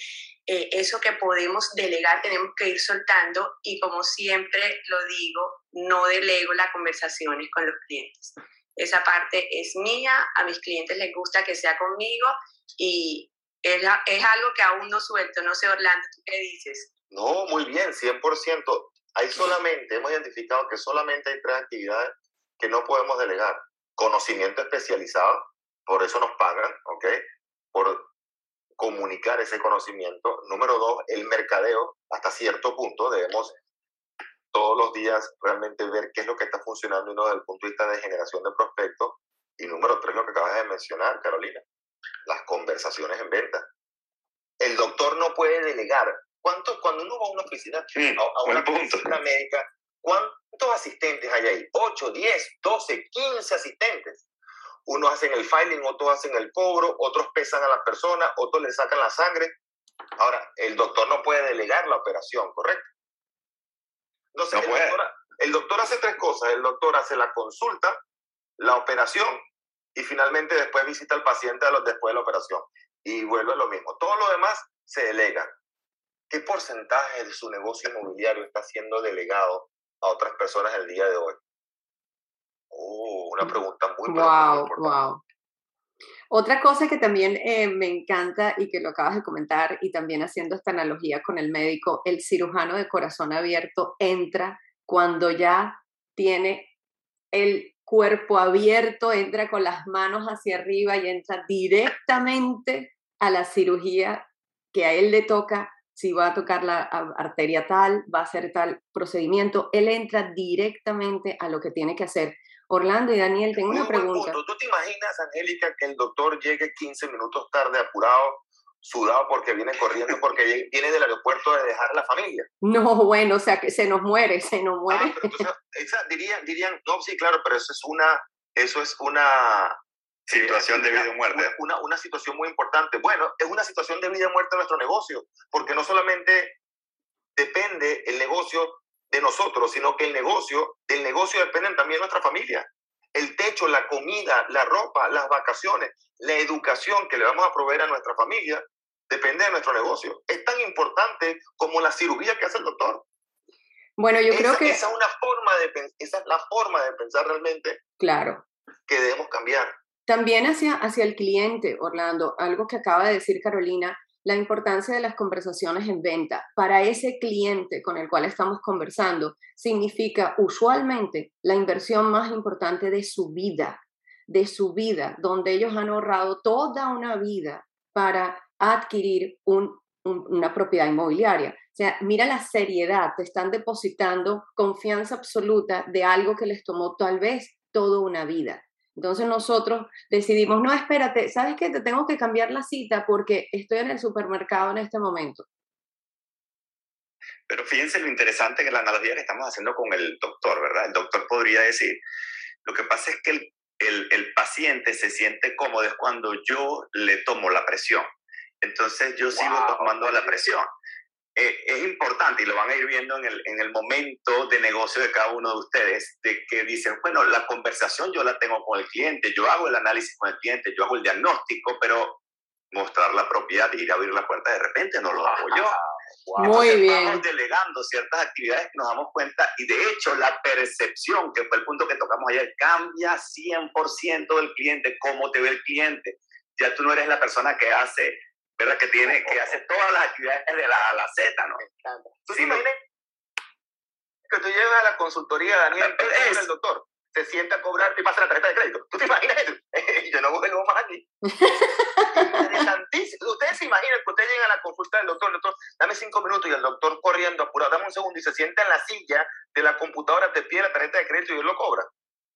eh, eso que podemos delegar, tenemos que ir soltando y como siempre lo digo, no delego las conversaciones con los clientes. Esa parte es mía, a mis clientes les gusta que sea conmigo y es, es algo que aún no suelto. No sé, Orlando, ¿tú qué dices? No, muy bien, 100%. Hay solamente, hemos identificado que solamente hay tres actividades que no podemos delegar. Conocimiento especializado, por eso nos pagan, ¿ok? Por comunicar ese conocimiento. Número dos, el mercadeo, hasta cierto punto debemos todos los días realmente ver qué es lo que está funcionando y no desde el punto de vista de generación de prospectos. Y número tres, lo que acabas de mencionar, Carolina, las conversaciones en venta. El doctor no puede delegar. ¿Cuántos, cuando uno va a una oficina, a, una oficina médica, cuántos asistentes hay ahí? ¿8, 10, 12, 15 asistentes? Unos hacen el filing, otros hacen el cobro, otros pesan a las personas, otros le sacan la sangre. Ahora, el doctor no puede delegar la operación, ¿correcto? Entonces, el, doctor, el doctor hace tres cosas. El doctor hace la consulta, la operación y finalmente después visita al paciente después de la operación y vuelve a lo mismo. Todo lo demás se delega. ¿Qué porcentaje de su negocio inmobiliario está siendo delegado a otras personas el día de hoy? Oh, una pregunta muy, wow, Wow. Otra cosa que también eh, me encanta y que lo acabas de comentar y también haciendo esta analogía con el médico, el cirujano de corazón abierto entra cuando ya tiene el cuerpo abierto, entra con las manos hacia arriba y entra directamente a la cirugía que a él le toca, si va a tocar la arteria tal, va a hacer tal procedimiento, él entra directamente a lo que tiene que hacer. Orlando y Daniel, tengo una pregunta. ¿Tú te imaginas, Angélica, que el doctor llegue 15 minutos tarde apurado sudado porque viene corriendo, porque viene del aeropuerto de dejar la familia. No, bueno, o sea, que se nos muere, se nos ah, muere. dirían, dirían, no, sí, claro, pero eso es una, eso es una eh, situación de vida o muerte. Una, una situación muy importante. Bueno, es una situación de vida o muerte en nuestro negocio, porque no solamente depende el negocio de nosotros, sino que el negocio, del negocio dependen también nuestra familia. El techo, la comida, la ropa, las vacaciones, la educación que le vamos a proveer a nuestra familia, depende de nuestro negocio. Es tan importante como la cirugía que hace el doctor. Bueno, yo creo que... Esa, una forma de, esa es la forma de pensar realmente claro. que debemos cambiar. También hacia, hacia el cliente, Orlando, algo que acaba de decir Carolina, la importancia de las conversaciones en venta para ese cliente con el cual estamos conversando significa usualmente la inversión más importante de su vida, de su vida, donde ellos han ahorrado toda una vida para adquirir una propiedad inmobiliaria. O sea, mira la seriedad, te están depositando confianza absoluta de algo que les tomó tal vez toda una vida. Entonces nosotros decidimos, no, espérate, ¿sabes qué? Te tengo que cambiar la cita porque estoy en el supermercado en este momento. Pero fíjense lo interesante que la analogía que estamos haciendo con el doctor, ¿verdad? El doctor podría decir, lo que pasa es que el, el, paciente se siente cómodo es cuando yo le tomo la presión. Entonces yo sigo tomando la presión. Eh, es importante y lo van a ir viendo en el, en el momento de negocio de cada uno de ustedes, de que dicen, bueno, la conversación yo la tengo con el cliente, yo hago el análisis con el cliente, yo hago el diagnóstico, pero mostrar la propiedad y ir a abrir la puerta de repente no lo hago yo. Muy bien. Estamos delegando ciertas actividades que nos damos cuenta y de hecho la percepción, que fue el punto que tocamos ayer, cambia 100% del cliente, cómo te ve el cliente. Ya tú no eres la persona que hace ¿verdad? Que tiene, que hace todas las actividades de la A la Z, ¿no? ¿Tú te imaginas que tú llegas a la consultoría, Daniel, es el doctor, se sienta a cobrar y pasa la tarjeta de crédito? ¿Tú te imaginas eso? Yo no vuelvo más aquí. Interesantísimo. Ustedes se imaginan que ustedes llegan a la consulta del doctor, el doctor, dame cinco minutos y el doctor corriendo apurado, dame un segundo y se sienta en la silla de la computadora, te pide la tarjeta de crédito y él lo cobra.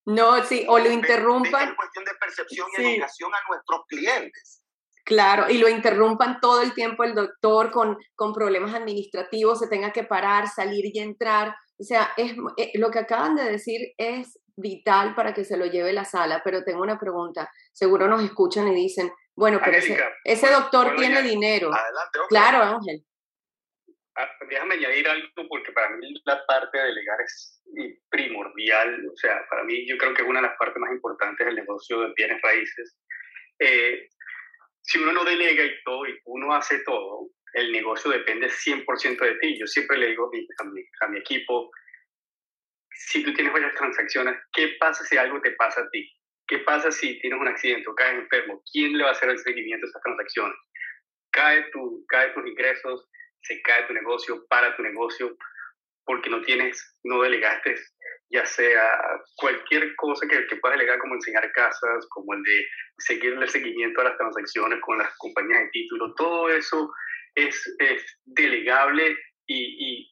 No, sí, o lo interrumpan. Es cuestión de percepción y educación a nuestros clientes. Claro, y lo interrumpan todo el tiempo el doctor con, con problemas administrativos, se tenga que parar, salir y entrar. O sea, es, eh, lo que acaban de decir es vital para que se lo lleve la sala, pero tengo una pregunta. Seguro nos escuchan y dicen, bueno, pero ese, ese doctor tiene dinero. Adelante, okay. Claro, Ángel. Ah, déjame añadir algo porque para mí la parte de delegar es primordial. O sea, para mí yo creo que es una de las partes más importantes del negocio de bienes raíces. Eh, si uno no delega y todo, y uno hace todo, el negocio depende 100% de ti. Yo siempre le digo a mi, a equipo, si tú tienes varias transacciones, ¿qué pasa si algo te pasa a ti? ¿Qué pasa si tienes un accidente o caes enfermo? ¿Quién le va a hacer el seguimiento de esas transacciones? Cae, tu, cae tus ingresos, se cae tu negocio, para tu negocio, porque no tienes, no delegaste ya sea cualquier cosa que, que puedas delegar, como enseñar casas, como el de seguir el seguimiento a las transacciones con las compañías de título, todo eso es, es delegable y, y,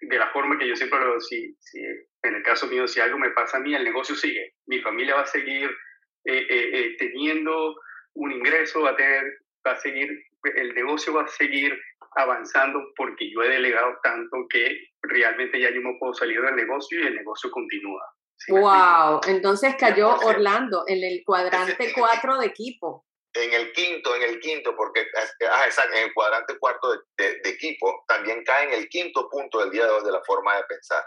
de la forma que yo siempre lo si, si, en el caso mío, si algo me pasa a mí, el negocio sigue, mi familia va a seguir eh, eh, eh, teniendo un ingreso, va a, tener, va a seguir, el negocio va a seguir avanzando porque yo he delegado tanto que realmente ya yo me puedo salir del negocio y el negocio continúa. wow, entonces cayó Orlando en el cuadrante 4 de equipo. En el quinto, en el quinto, porque ah, exacto, en el cuadrante cuarto de, de, de, equipo, también cae en el quinto punto del día de hoy de la forma de pensar.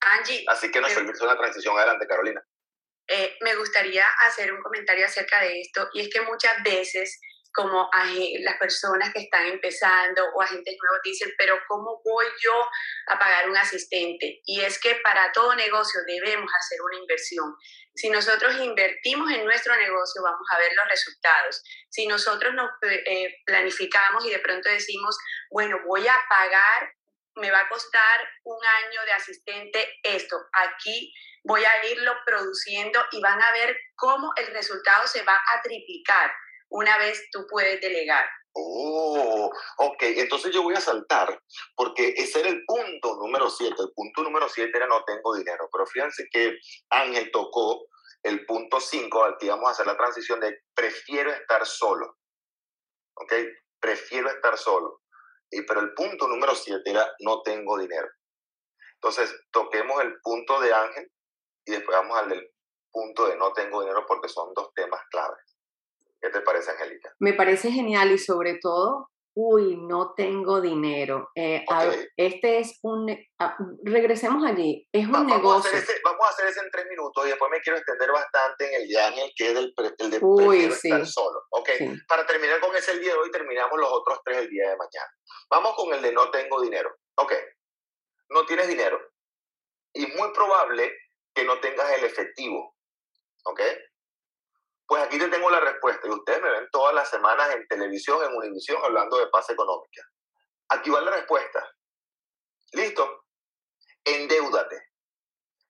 Angie. Así que nos permite una transición adelante, Carolina. Eh, me gustaría hacer un comentario acerca de esto, y es que muchas veces como a las personas que están empezando o agentes nuevos dicen, pero ¿cómo voy yo a pagar un asistente? Y es que para todo negocio debemos hacer una inversión. Si nosotros invertimos en nuestro negocio, vamos a ver los resultados. Si nosotros nos eh, planificamos y de pronto decimos, bueno, voy a pagar, me va a costar un año de asistente esto, aquí voy a irlo produciendo y van a ver cómo el resultado se va a triplicar una vez tú puedes delegar. Oh, ok, entonces yo voy a saltar porque ese era el punto número 7. El punto número 7 era no tengo dinero, pero fíjense que Ángel tocó el punto 5 al que íbamos a hacer la transición de prefiero estar solo. Ok, prefiero estar solo. Y, pero el punto número 7 era no tengo dinero. Entonces, toquemos el punto de Ángel y después vamos al del punto de no tengo dinero porque son dos temas claves. ¿Qué te parece, Angélica? Me parece genial y sobre todo, uy, no tengo dinero. Eh, okay. a, este es un, a, regresemos allí, es un vamos negocio. A ese, vamos a hacer ese en tres minutos y después me quiero extender bastante en el de Ángel, que es el, el de uy, sí. estar solo. Ok, Sí. para terminar con ese el día de hoy, terminamos los otros tres el día de mañana. Vamos con el de no tengo dinero. Ok, no tienes dinero. Y muy probable que no tengas el efectivo. ¿Ok? Pues aquí te tengo la respuesta y ustedes me ven todas las semanas en televisión, en Univisión, hablando de paz económica. Aquí va la respuesta. ¿Listo? Endeúdate.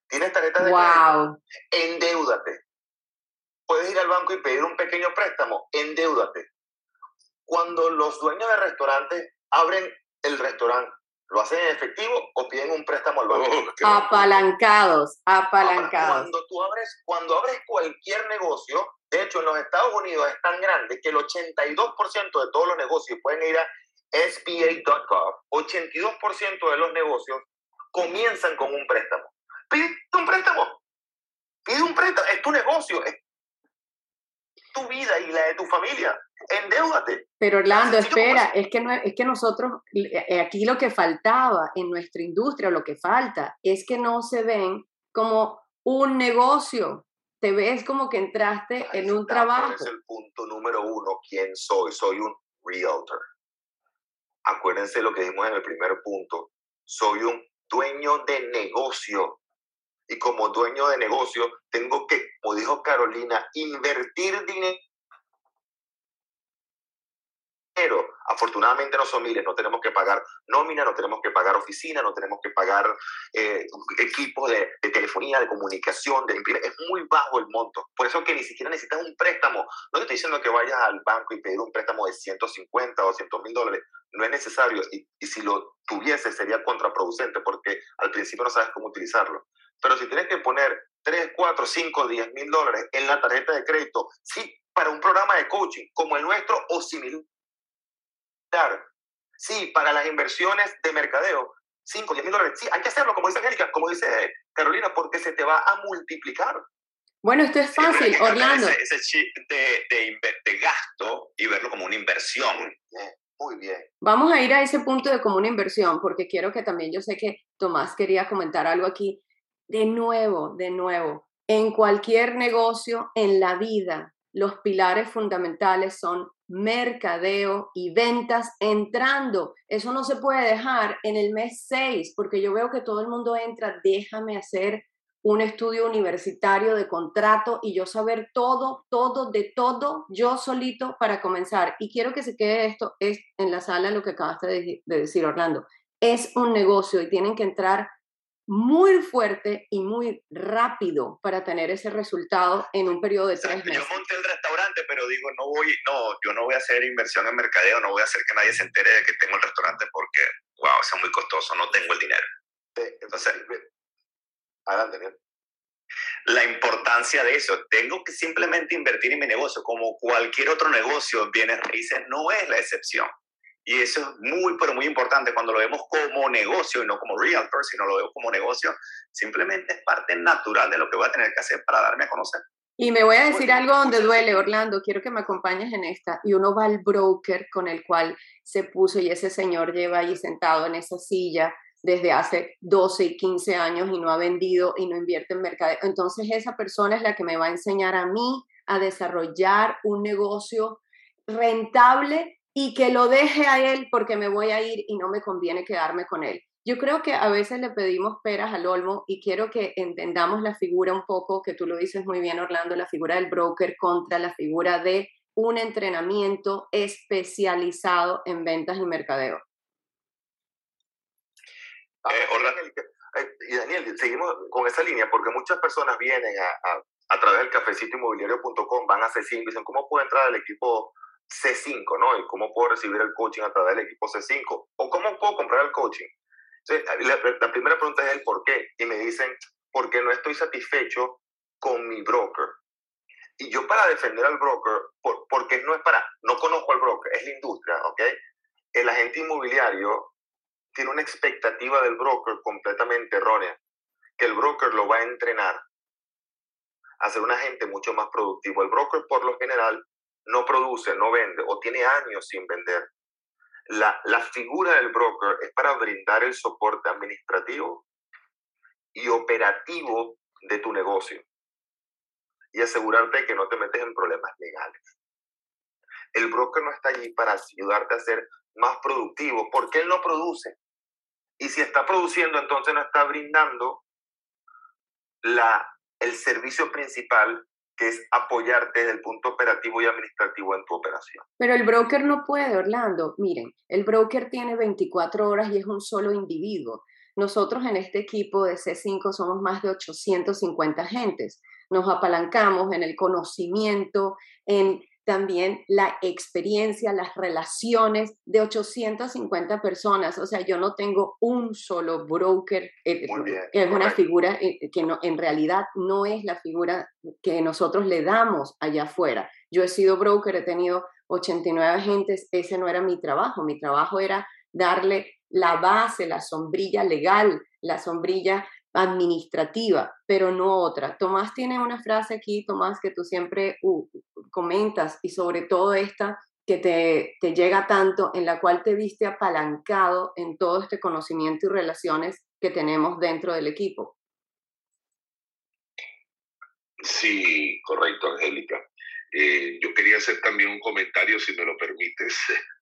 ¿Tienes tarjeta de wow. crédito? Endeúdate. Puedes ir al banco y pedir un pequeño préstamo. Endeúdate. Cuando los dueños de restaurantes abren el restaurante, lo hacen en efectivo o piden un préstamo al banco. Oh, Apalancados, apalancados. Cuando tú abres, cuando abres cualquier negocio, de hecho en los Estados Unidos es tan grande que el 82% de todos los negocios pueden ir a SBA.gov, 82% de los negocios comienzan con un préstamo. Pide un préstamo. Pide un préstamo. Es tu negocio, es tu vida y la de tu familia. Endeúdate. Pero Orlando, espera, es que, no, es que nosotros, eh, aquí lo que faltaba en nuestra industria, lo que falta, es que no se ven como un negocio. Te ves como que entraste Ahí en un está, trabajo. Es el punto número uno. ¿Quién soy? Soy un realtor. Acuérdense lo que dijimos en el primer punto. Soy un dueño de negocio. Y como dueño de negocio, tengo que, como dijo Carolina, invertir dinero. Afortunadamente no son miles, no tenemos que pagar nómina, no tenemos que pagar oficina, no tenemos que pagar eh, equipos de, telefonía, de comunicación, de. Es muy bajo el monto. Por eso que ni siquiera necesitas un préstamo. No te estoy diciendo que vayas al banco y pedir un préstamo de 150 o 200 mil dólares. No es necesario. Y, y si lo tuviese sería contraproducente porque al principio no sabes cómo utilizarlo. Pero si tienes que poner 3, 4, 5, 10 mil dólares en la tarjeta de crédito, sí, para un programa de coaching como el nuestro o similar. Sí, para las inversiones de mercadeo, 5, 10 mil dólares. Sí, hay que hacerlo, como dice Angélica, como dice Carolina, porque se te va a multiplicar. Bueno, esto es Sí, fácil, cambiar Orlando. Ese, ese chip de, de, gasto y verlo como una inversión. Bien, muy bien. Vamos a ir a ese punto de como una inversión, porque quiero que también, yo sé que Tomás quería comentar algo aquí. De nuevo, de nuevo, en cualquier negocio, en la vida, los pilares fundamentales son mercadeo y ventas entrando. Eso no se puede dejar en el mes 6, porque yo veo que todo el mundo entra, déjame hacer un estudio universitario de contrato y yo saber todo, todo, de todo, yo solito para comenzar. Y quiero que se quede esto es en la sala lo que acabaste de, de decir, Orlando. Es un negocio y tienen que entrar muy fuerte y muy rápido para tener ese resultado en un periodo de tres Exacto, Yo meses. monté el restaurante, pero digo, no voy, no, yo no voy a hacer inversión en mercadeo, no voy a hacer que nadie se entere de que tengo el restaurante porque, wow, eso es muy costoso, no tengo el dinero. Entonces- Adelante, Daniel. La importancia de eso, tengo que simplemente invertir en mi negocio, como cualquier otro negocio, bienes raíces no es la excepción. Y eso es muy, pero muy importante cuando lo vemos como negocio y no como realtor, sino lo veo como negocio, simplemente es parte natural de lo que voy a tener que hacer para darme a conocer. Y me voy a decir algo donde duele, Orlando, quiero que me acompañes en esta. Y uno va al broker con el cual se puso y ese señor lleva ahí sentado en esa silla desde hace 12 y 15 años y no ha vendido y no invierte en mercado. Entonces esa persona es la que me va a enseñar a mí a desarrollar un negocio rentable y que lo deje a él porque me voy a ir y no me conviene quedarme con él. Yo creo que a veces le pedimos peras al olmo y quiero que entendamos la figura un poco, que tú lo dices muy bien, Orlando, la figura del broker contra la figura de un entrenamiento especializado en ventas y mercadeo. Eh, Orla- Daniel, que- eh, y Daniel, seguimos con esa línea porque muchas personas vienen a, a, a través del cafecitoinmobiliario.com, van a C5 y dicen, ¿cómo puedo entrar al equipo C5? ¿no? ¿Y cómo puedo recibir el coaching a través del equipo C5? ¿O cómo puedo comprar el coaching? Entonces, la, la primera pregunta es el por qué. Y me dicen, porque no estoy satisfecho con mi broker. Y yo para defender al broker, por- porque no es para, no conozco al broker, es la industria, ¿ok? El agente inmobiliario tiene una expectativa del broker completamente errónea, que el broker lo va a entrenar a ser un agente mucho más productivo. El broker por lo general no produce, no vende o tiene años sin vender. La, la figura del broker es para brindar el soporte administrativo y operativo de tu negocio y asegurarte que no te metes en problemas legales. El broker no está allí para ayudarte a ser más productivo porque él no produce. Y si está produciendo, entonces no está brindando la, el servicio principal, que es apoyarte desde el punto operativo y administrativo en tu operación. Pero el broker no puede, Orlando. Miren, el broker tiene 24 horas y es un solo individuo. Nosotros en este equipo de C5 somos más de 850 agentes. Nos apalancamos en el conocimiento, en también la experiencia, las relaciones de 850 personas. O sea, yo no tengo un solo broker, eh, que es una figura eh, que no, en realidad no es la figura que nosotros le damos allá afuera. Yo he sido broker, he tenido 89 agentes, ese no era mi trabajo, mi trabajo era darle la base, la sombrilla legal, la sombrilla administrativa, pero no otra. Tomás tiene una frase aquí, Tomás, que tú siempre uh, comentas y sobre todo esta que te, te, llega tanto, en la cual te viste apalancado en todo este conocimiento y relaciones que tenemos dentro del equipo. Sí, correcto, Angélica. Eh, yo quería hacer también un comentario, si me lo permites,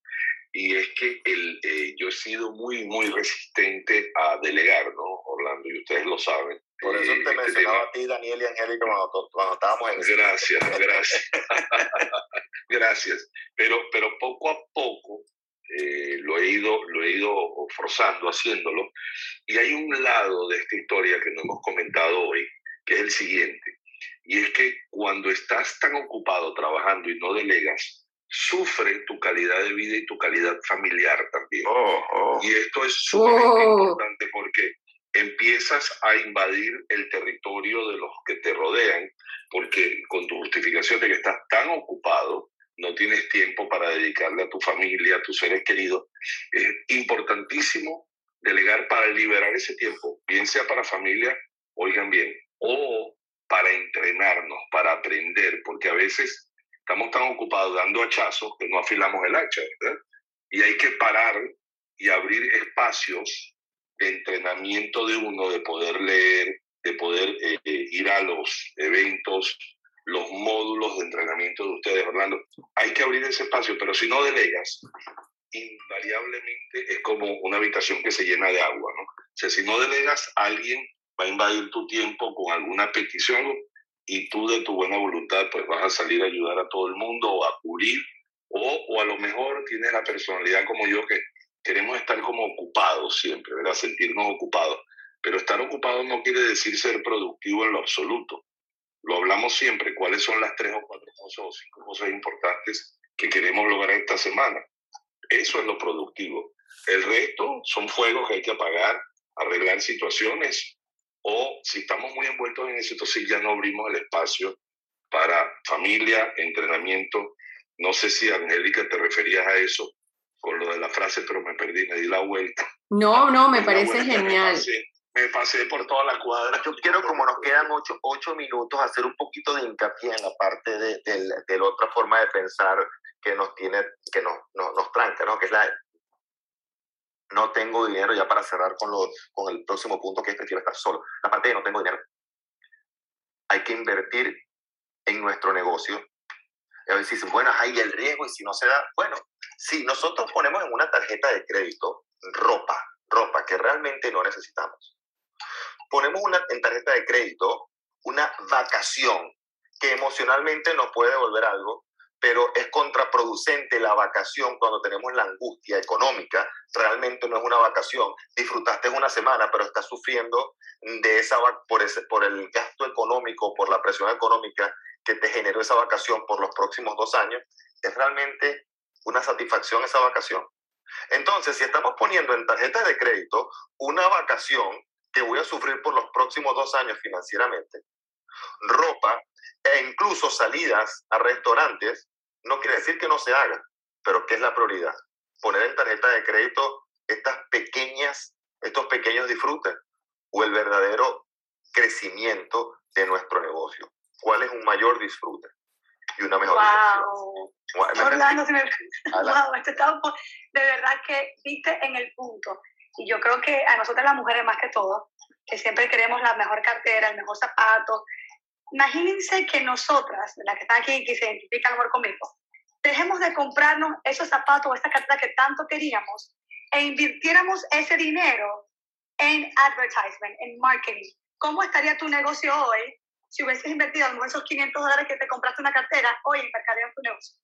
y es que el, eh, yo he sido muy, muy resistente a delegar, ¿no, Orlando? Y ustedes lo saben. Por eso te este mencionaba a ti, Daniel y Angélica, cuando, cuando estábamos en... Gracias, gracias. gracias. Pero, pero poco a poco eh, lo, he ido, lo he ido forzando, haciéndolo. Y hay un lado de esta historia que no hemos comentado hoy, que es el siguiente. Y es que cuando estás tan ocupado trabajando y no delegas, sufre tu calidad de vida y tu calidad familiar también. Oh, oh. Y esto es sumamente oh. importante porque empiezas a invadir el territorio de los que te rodean, porque con tu justificación de que estás tan ocupado, no tienes tiempo para dedicarle a tu familia, a tus seres queridos. Es importantísimo delegar para liberar ese tiempo, bien sea para familia, oigan bien, o para entrenarnos, para aprender, porque a veces estamos tan ocupados dando hachazos que no afilamos el hacha, ¿verdad? Y hay que parar y abrir espacios de entrenamiento de uno, de poder leer, de poder eh, ir a los eventos, los módulos de entrenamiento de ustedes, Orlando. Hay que abrir ese espacio, pero si no delegas, invariablemente es como una habitación que se llena de agua, ¿no? O sea, si no delegas, alguien va a invadir tu tiempo con alguna petición y tú de tu buena voluntad pues vas a salir a ayudar a todo el mundo o a cubrir o, o a lo mejor tienes la personalidad como yo que queremos estar como ocupados siempre, ¿verdad? Sentirnos ocupados. Pero estar ocupado no quiere decir ser productivo en lo absoluto. Lo hablamos siempre, cuáles son las tres o cuatro cosas o cinco cosas importantes que queremos lograr esta semana. Eso es lo productivo. El resto son fuegos que hay que apagar, arreglar situaciones, o si estamos muy envueltos en eso, entonces ya no abrimos el espacio para familia, entrenamiento. No sé si, Angélica, te referías a eso con lo de la frase, pero me perdí, me di la vuelta. No, no, me parece genial. Me pasé, por toda la cuadra. Yo quiero, como nos quedan ocho, ocho minutos, hacer un poquito de hincapié en la parte de, de, la otra forma de pensar que nos tiene, que nos, nos, nos tranca, ¿no? Que es la no tengo dinero ya para cerrar con, lo, con el próximo punto que es prefiero estar solo. La parte de no tengo dinero. Hay que invertir en nuestro negocio. Y a veces dicen, bueno, hay el riesgo y si no se da, bueno, si nosotros ponemos en una tarjeta de crédito ropa, ropa que realmente no necesitamos, ponemos una, en tarjeta de crédito una vacación que emocionalmente nos puede devolver algo, pero es contraproducente la vacación cuando tenemos la angustia económica. Realmente no es una vacación. Disfrutaste una semana, pero estás sufriendo de esa, por, ese, por el gasto económico, por la presión económica que te generó esa vacación por los próximos dos años. Es realmente una satisfacción esa vacación. Entonces, si estamos poniendo en tarjetas de crédito una vacación que voy a sufrir por los próximos dos años financieramente, ropa e incluso salidas a restaurantes, no quiere decir que no se haga, pero ¿qué es la prioridad? Poner en tarjeta de crédito estas pequeñas, estos pequeños disfrutes o el verdadero crecimiento de nuestro negocio. ¿Cuál es un mayor disfrute? Y una mejor wow. Orlando, me... wow, este de verdad que viste en el punto. Y yo creo que a nosotras las mujeres más que todo, que siempre queremos la mejor cartera, el mejor zapato, Imagínense que nosotras, las que están aquí y que se identifican mejor conmigo, dejemos de comprarnos esos zapatos o esa cartera que tanto queríamos e invirtiéramos ese dinero en advertisement, en marketing. ¿Cómo estaría tu negocio hoy si hubieses invertido esos 500 dólares que te compraste una cartera hoy en mercadeo en tu negocio?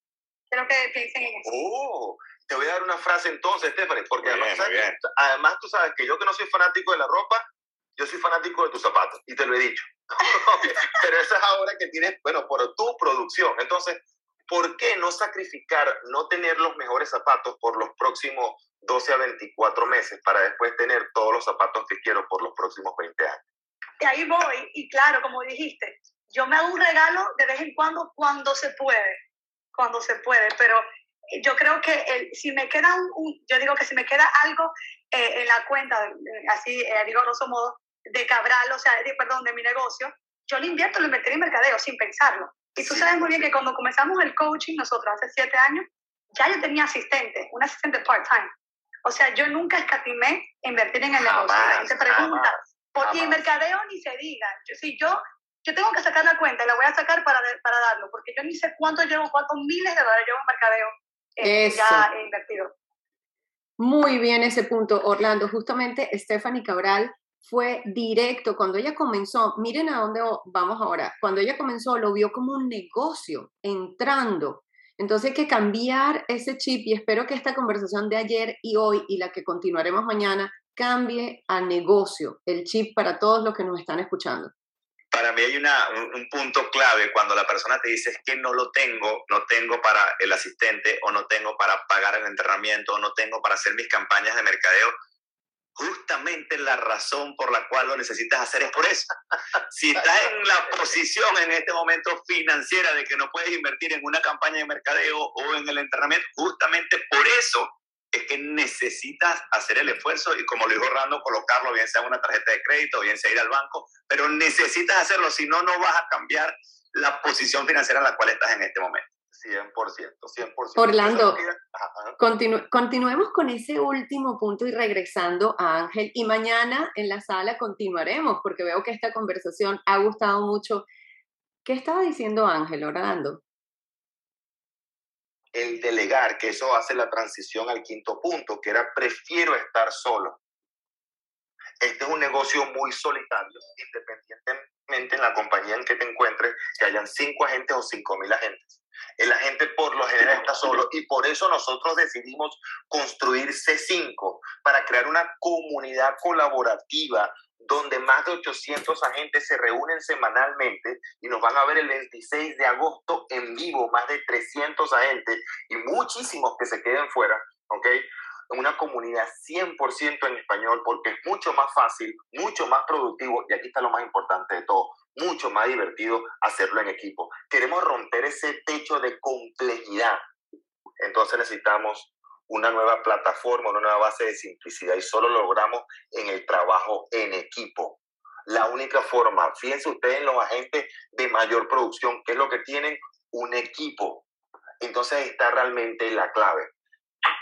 Quiero que piensen en eso. Oh, te voy a dar una frase entonces, Stephanie, porque además, además tú sabes que yo que no soy fanático de la ropa, yo soy fanático de tus zapatos y te lo he dicho. Pero eso es ahora que tienes, bueno, por tu producción. Entonces, ¿por qué no sacrificar, no tener los mejores zapatos por los próximos 12 a 24 meses para después tener todos los zapatos que quiero por los próximos 20 años? Y ahí voy, y claro, como dijiste, yo me hago un regalo de vez en cuando cuando se puede, cuando se puede, pero yo creo que el, si me queda un, yo digo que si me queda algo eh, en la cuenta, así eh, digo grosso modo, de Cabral, o sea, de, perdón, de mi negocio, yo lo invierto, lo invertiré en mercadeo sin pensarlo. Y tú sabes muy bien que cuando comenzamos el coaching, nosotros hace siete años, ya yo tenía asistente, un asistente part-time. O sea, yo nunca escatimé invertir en el negocio. Y se pregunta, ¿por qué en mercadeo ni se diga? Yo, si yo, yo tengo que sacar la cuenta y la voy a sacar para, para darlo, porque yo ni sé cuánto llevo, cuántos miles de dólares llevo en mercadeo eh, ya invertido. Muy bien ese punto, Orlando. Justamente Stephanie Cabral fue directo. Cuando ella comenzó, miren a dónde vamos ahora, cuando ella comenzó lo vio como un negocio entrando. Entonces hay que cambiar ese chip y espero que esta conversación de ayer y hoy y la que continuaremos mañana cambie a negocio, el chip para todos los que nos están escuchando. Para mí hay un, punto clave cuando la persona te dice es que no lo tengo, no tengo para el asistente o no tengo para pagar el entrenamiento o no tengo para hacer mis campañas de mercadeo justamente la razón por la cual lo necesitas hacer es por eso. Si estás en la posición en este momento financiera de que no puedes invertir en una campaña de mercadeo o en el entrenamiento, justamente por eso es que necesitas hacer el esfuerzo y como lo dijo Rando, colocarlo, bien sea una tarjeta de crédito, bien sea ir al banco, pero necesitas hacerlo, si no, no vas a cambiar la posición financiera en la cual estás en este momento. 100%, 100%. Orlando, continuemos con ese último punto y regresando a Ángel. Y mañana en la sala continuaremos porque veo que esta conversación ha gustado mucho. ¿Qué estaba diciendo Ángel, Orlando? El delegar, que eso hace la transición al quinto punto, que era prefiero estar solo. Este es un negocio muy solitario, independientemente en la compañía en que te encuentres, que hayan cinco agentes o cinco mil agentes el agente por lo general está solo y por eso nosotros decidimos construir C5 para crear una comunidad colaborativa donde más de 800 agentes se reúnen semanalmente y nos van a ver el 26 de agosto en vivo, más de 300 agentes y muchísimos que se queden fuera, ¿ok? Una comunidad 100% en español porque es mucho más fácil, mucho más productivo y aquí está lo más importante de todo, mucho más divertido hacerlo en equipo. Queremos romper ese techo de complejidad. Entonces necesitamos una nueva plataforma, una nueva base de simplicidad y solo lo logramos en el trabajo en equipo. La única forma, fíjense ustedes en los agentes de mayor producción, que es lo que tienen un equipo. Entonces está realmente la clave.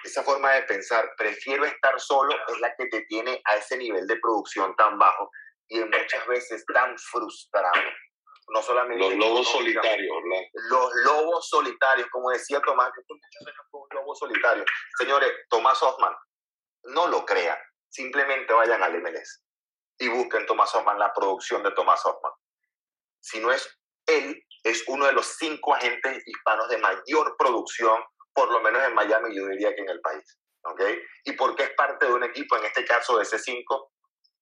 Esa forma de pensar, prefiero estar solo, es la que te tiene a ese nivel de producción tan bajo y muchas veces tan frustrado. No solamente los lobos solitarios, Los lobos solitarios, como decía Tomás, que fue un lobo solitario. Señores, Tomás Hoffman, no lo crean, simplemente vayan al MLS y busquen Tomás Hoffman, la producción de Tomás Hoffman. Si no es él, es uno de los cinco agentes hispanos de mayor producción, por lo menos en Miami, yo diría que en el país. ¿okay? ¿Y porque es parte de un equipo, en este caso de C5?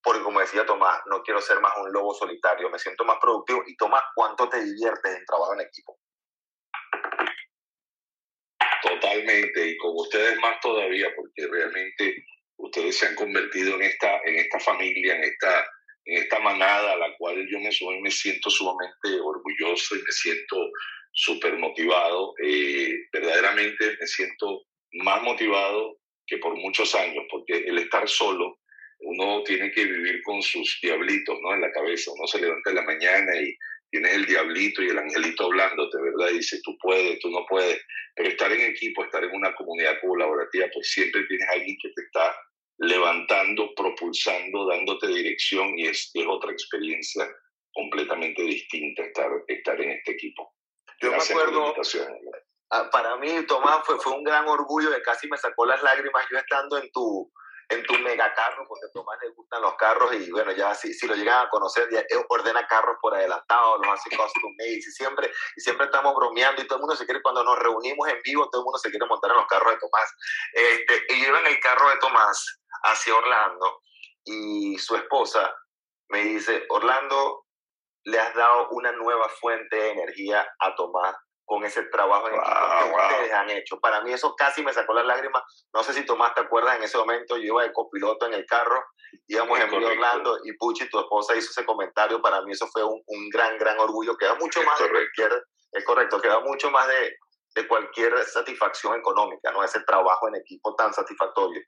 porque como decía Tomás, no quiero ser más un lobo solitario, me siento más productivo. Y Tomás, ¿cuánto te diviertes en trabajo en equipo? Totalmente, y con ustedes más todavía, porque realmente ustedes se han convertido en esta, en esta familia, en esta, en esta manada a la cual yo me, me siento sumamente orgulloso y me siento súper motivado. Eh, verdaderamente me siento más motivado que por muchos años, porque el estar solo uno tiene que vivir con sus diablitos, ¿no? En la cabeza. Uno se levanta en la mañana y tienes el diablito y el angelito hablándote, ¿verdad? Y dice, tú puedes, tú no puedes. Pero estar en equipo, estar en una comunidad colaborativa, pues siempre tienes alguien que te está levantando, propulsando, dándote dirección y es, es otra experiencia completamente distinta estar, estar en este equipo. Yo me acuerdo, ah, para mí, Tomás, fue, fue un gran orgullo que casi me sacó las lágrimas yo estando en tu, en tu megacarro, porque a Tomás le gustan los carros y bueno, ya si, si lo llegan a conocer, ya ordena carros por adelantado, los hace custom made y siempre, y siempre estamos bromeando y todo el mundo se quiere, cuando nos reunimos en vivo, todo el mundo se quiere montar en los carros de Tomás. Este, y yo en el carro de Tomás hacia Orlando y su esposa me dice, Orlando, le has dado una nueva fuente de energía a Tomás con ese trabajo en equipo que ustedes han hecho. Para mí eso casi me sacó las lágrimas. No sé si Tomás te acuerdas, en ese momento yo iba de copiloto en el carro, íbamos en Orlando y Puchi, tu esposa, hizo ese comentario. Para mí eso fue un, un gran, gran orgullo. Queda mucho más de cualquier, es correcto, queda mucho más de, de cualquier satisfacción económica, ¿no? Ese trabajo en equipo tan satisfactorio.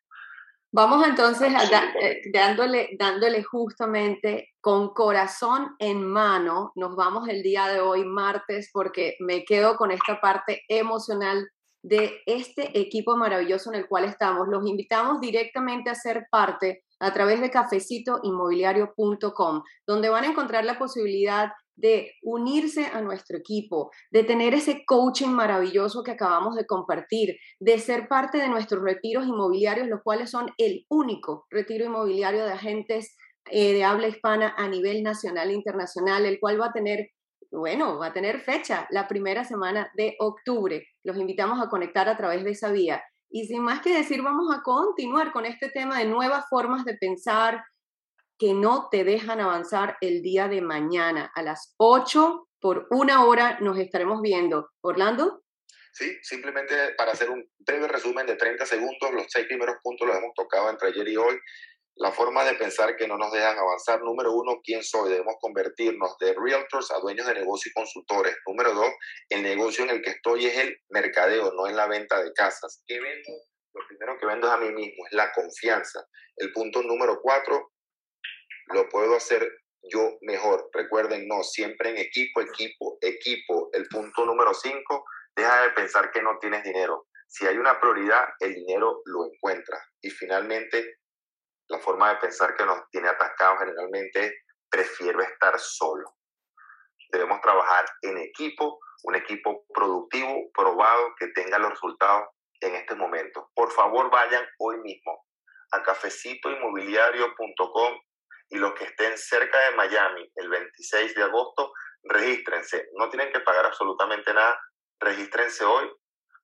Vamos entonces a eh, dándole, dándole justamente con corazón en mano, nos vamos el día de hoy, martes, porque me quedo con esta parte emocional de este equipo maravilloso en el cual estamos. Los invitamos directamente a ser parte a través de cafecitoinmobiliario.com, donde van a encontrar la posibilidad de unirse a nuestro equipo, de tener ese coaching maravilloso que acabamos de compartir, de ser parte de nuestros retiros inmobiliarios, los cuales son el único retiro inmobiliario de agentes eh, de habla hispana a nivel nacional e internacional, el cual va a tener, bueno, va a tener fecha la primera semana de octubre. Los invitamos a conectar a través de esa vía. Y sin más que decir, vamos a continuar con este tema de nuevas formas de pensar, que no te dejan avanzar el día de mañana. A las 8 por una hora nos estaremos viendo. Orlando. Sí, simplemente para hacer un breve resumen de 30 segundos, los seis primeros puntos los hemos tocado entre ayer y hoy. La forma de pensar que no nos dejan avanzar. Número uno, ¿quién soy? Debemos convertirnos de realtors a dueños de negocio y consultores. Número dos, el negocio en el que estoy es el mercadeo, no en la venta de casas. ¿Qué vendo? Lo primero que vendo es a mí mismo, es la confianza. El punto número cuatro, lo puedo hacer yo mejor. Recuerden, no, siempre en equipo, equipo, equipo. El punto número cinco, deja de pensar que no tienes dinero. Si hay una prioridad, el dinero lo encuentra. Y finalmente, la forma de pensar que nos tiene atascados generalmente es, prefiero estar solo. Debemos trabajar en equipo, un equipo productivo, probado, que tenga los resultados en este momento. Por favor, vayan hoy mismo a cafecitoinmobiliario.com y los que estén cerca de Miami el 26 de agosto, regístrense. No tienen que pagar absolutamente nada. Regístrense hoy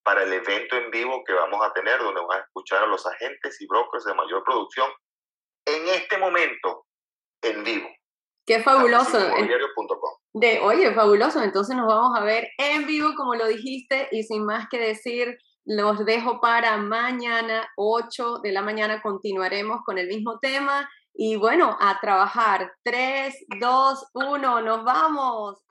para el evento en vivo que vamos a tener, donde van a escuchar a los agentes y brokers de mayor producción en este momento en vivo. Qué fabuloso. De, oye, fabuloso. Entonces nos vamos a ver en vivo, como lo dijiste, y sin más que decir, los dejo para mañana, 8 de la mañana, continuaremos con el mismo tema y bueno, a trabajar. 3, 2, 1, nos vamos.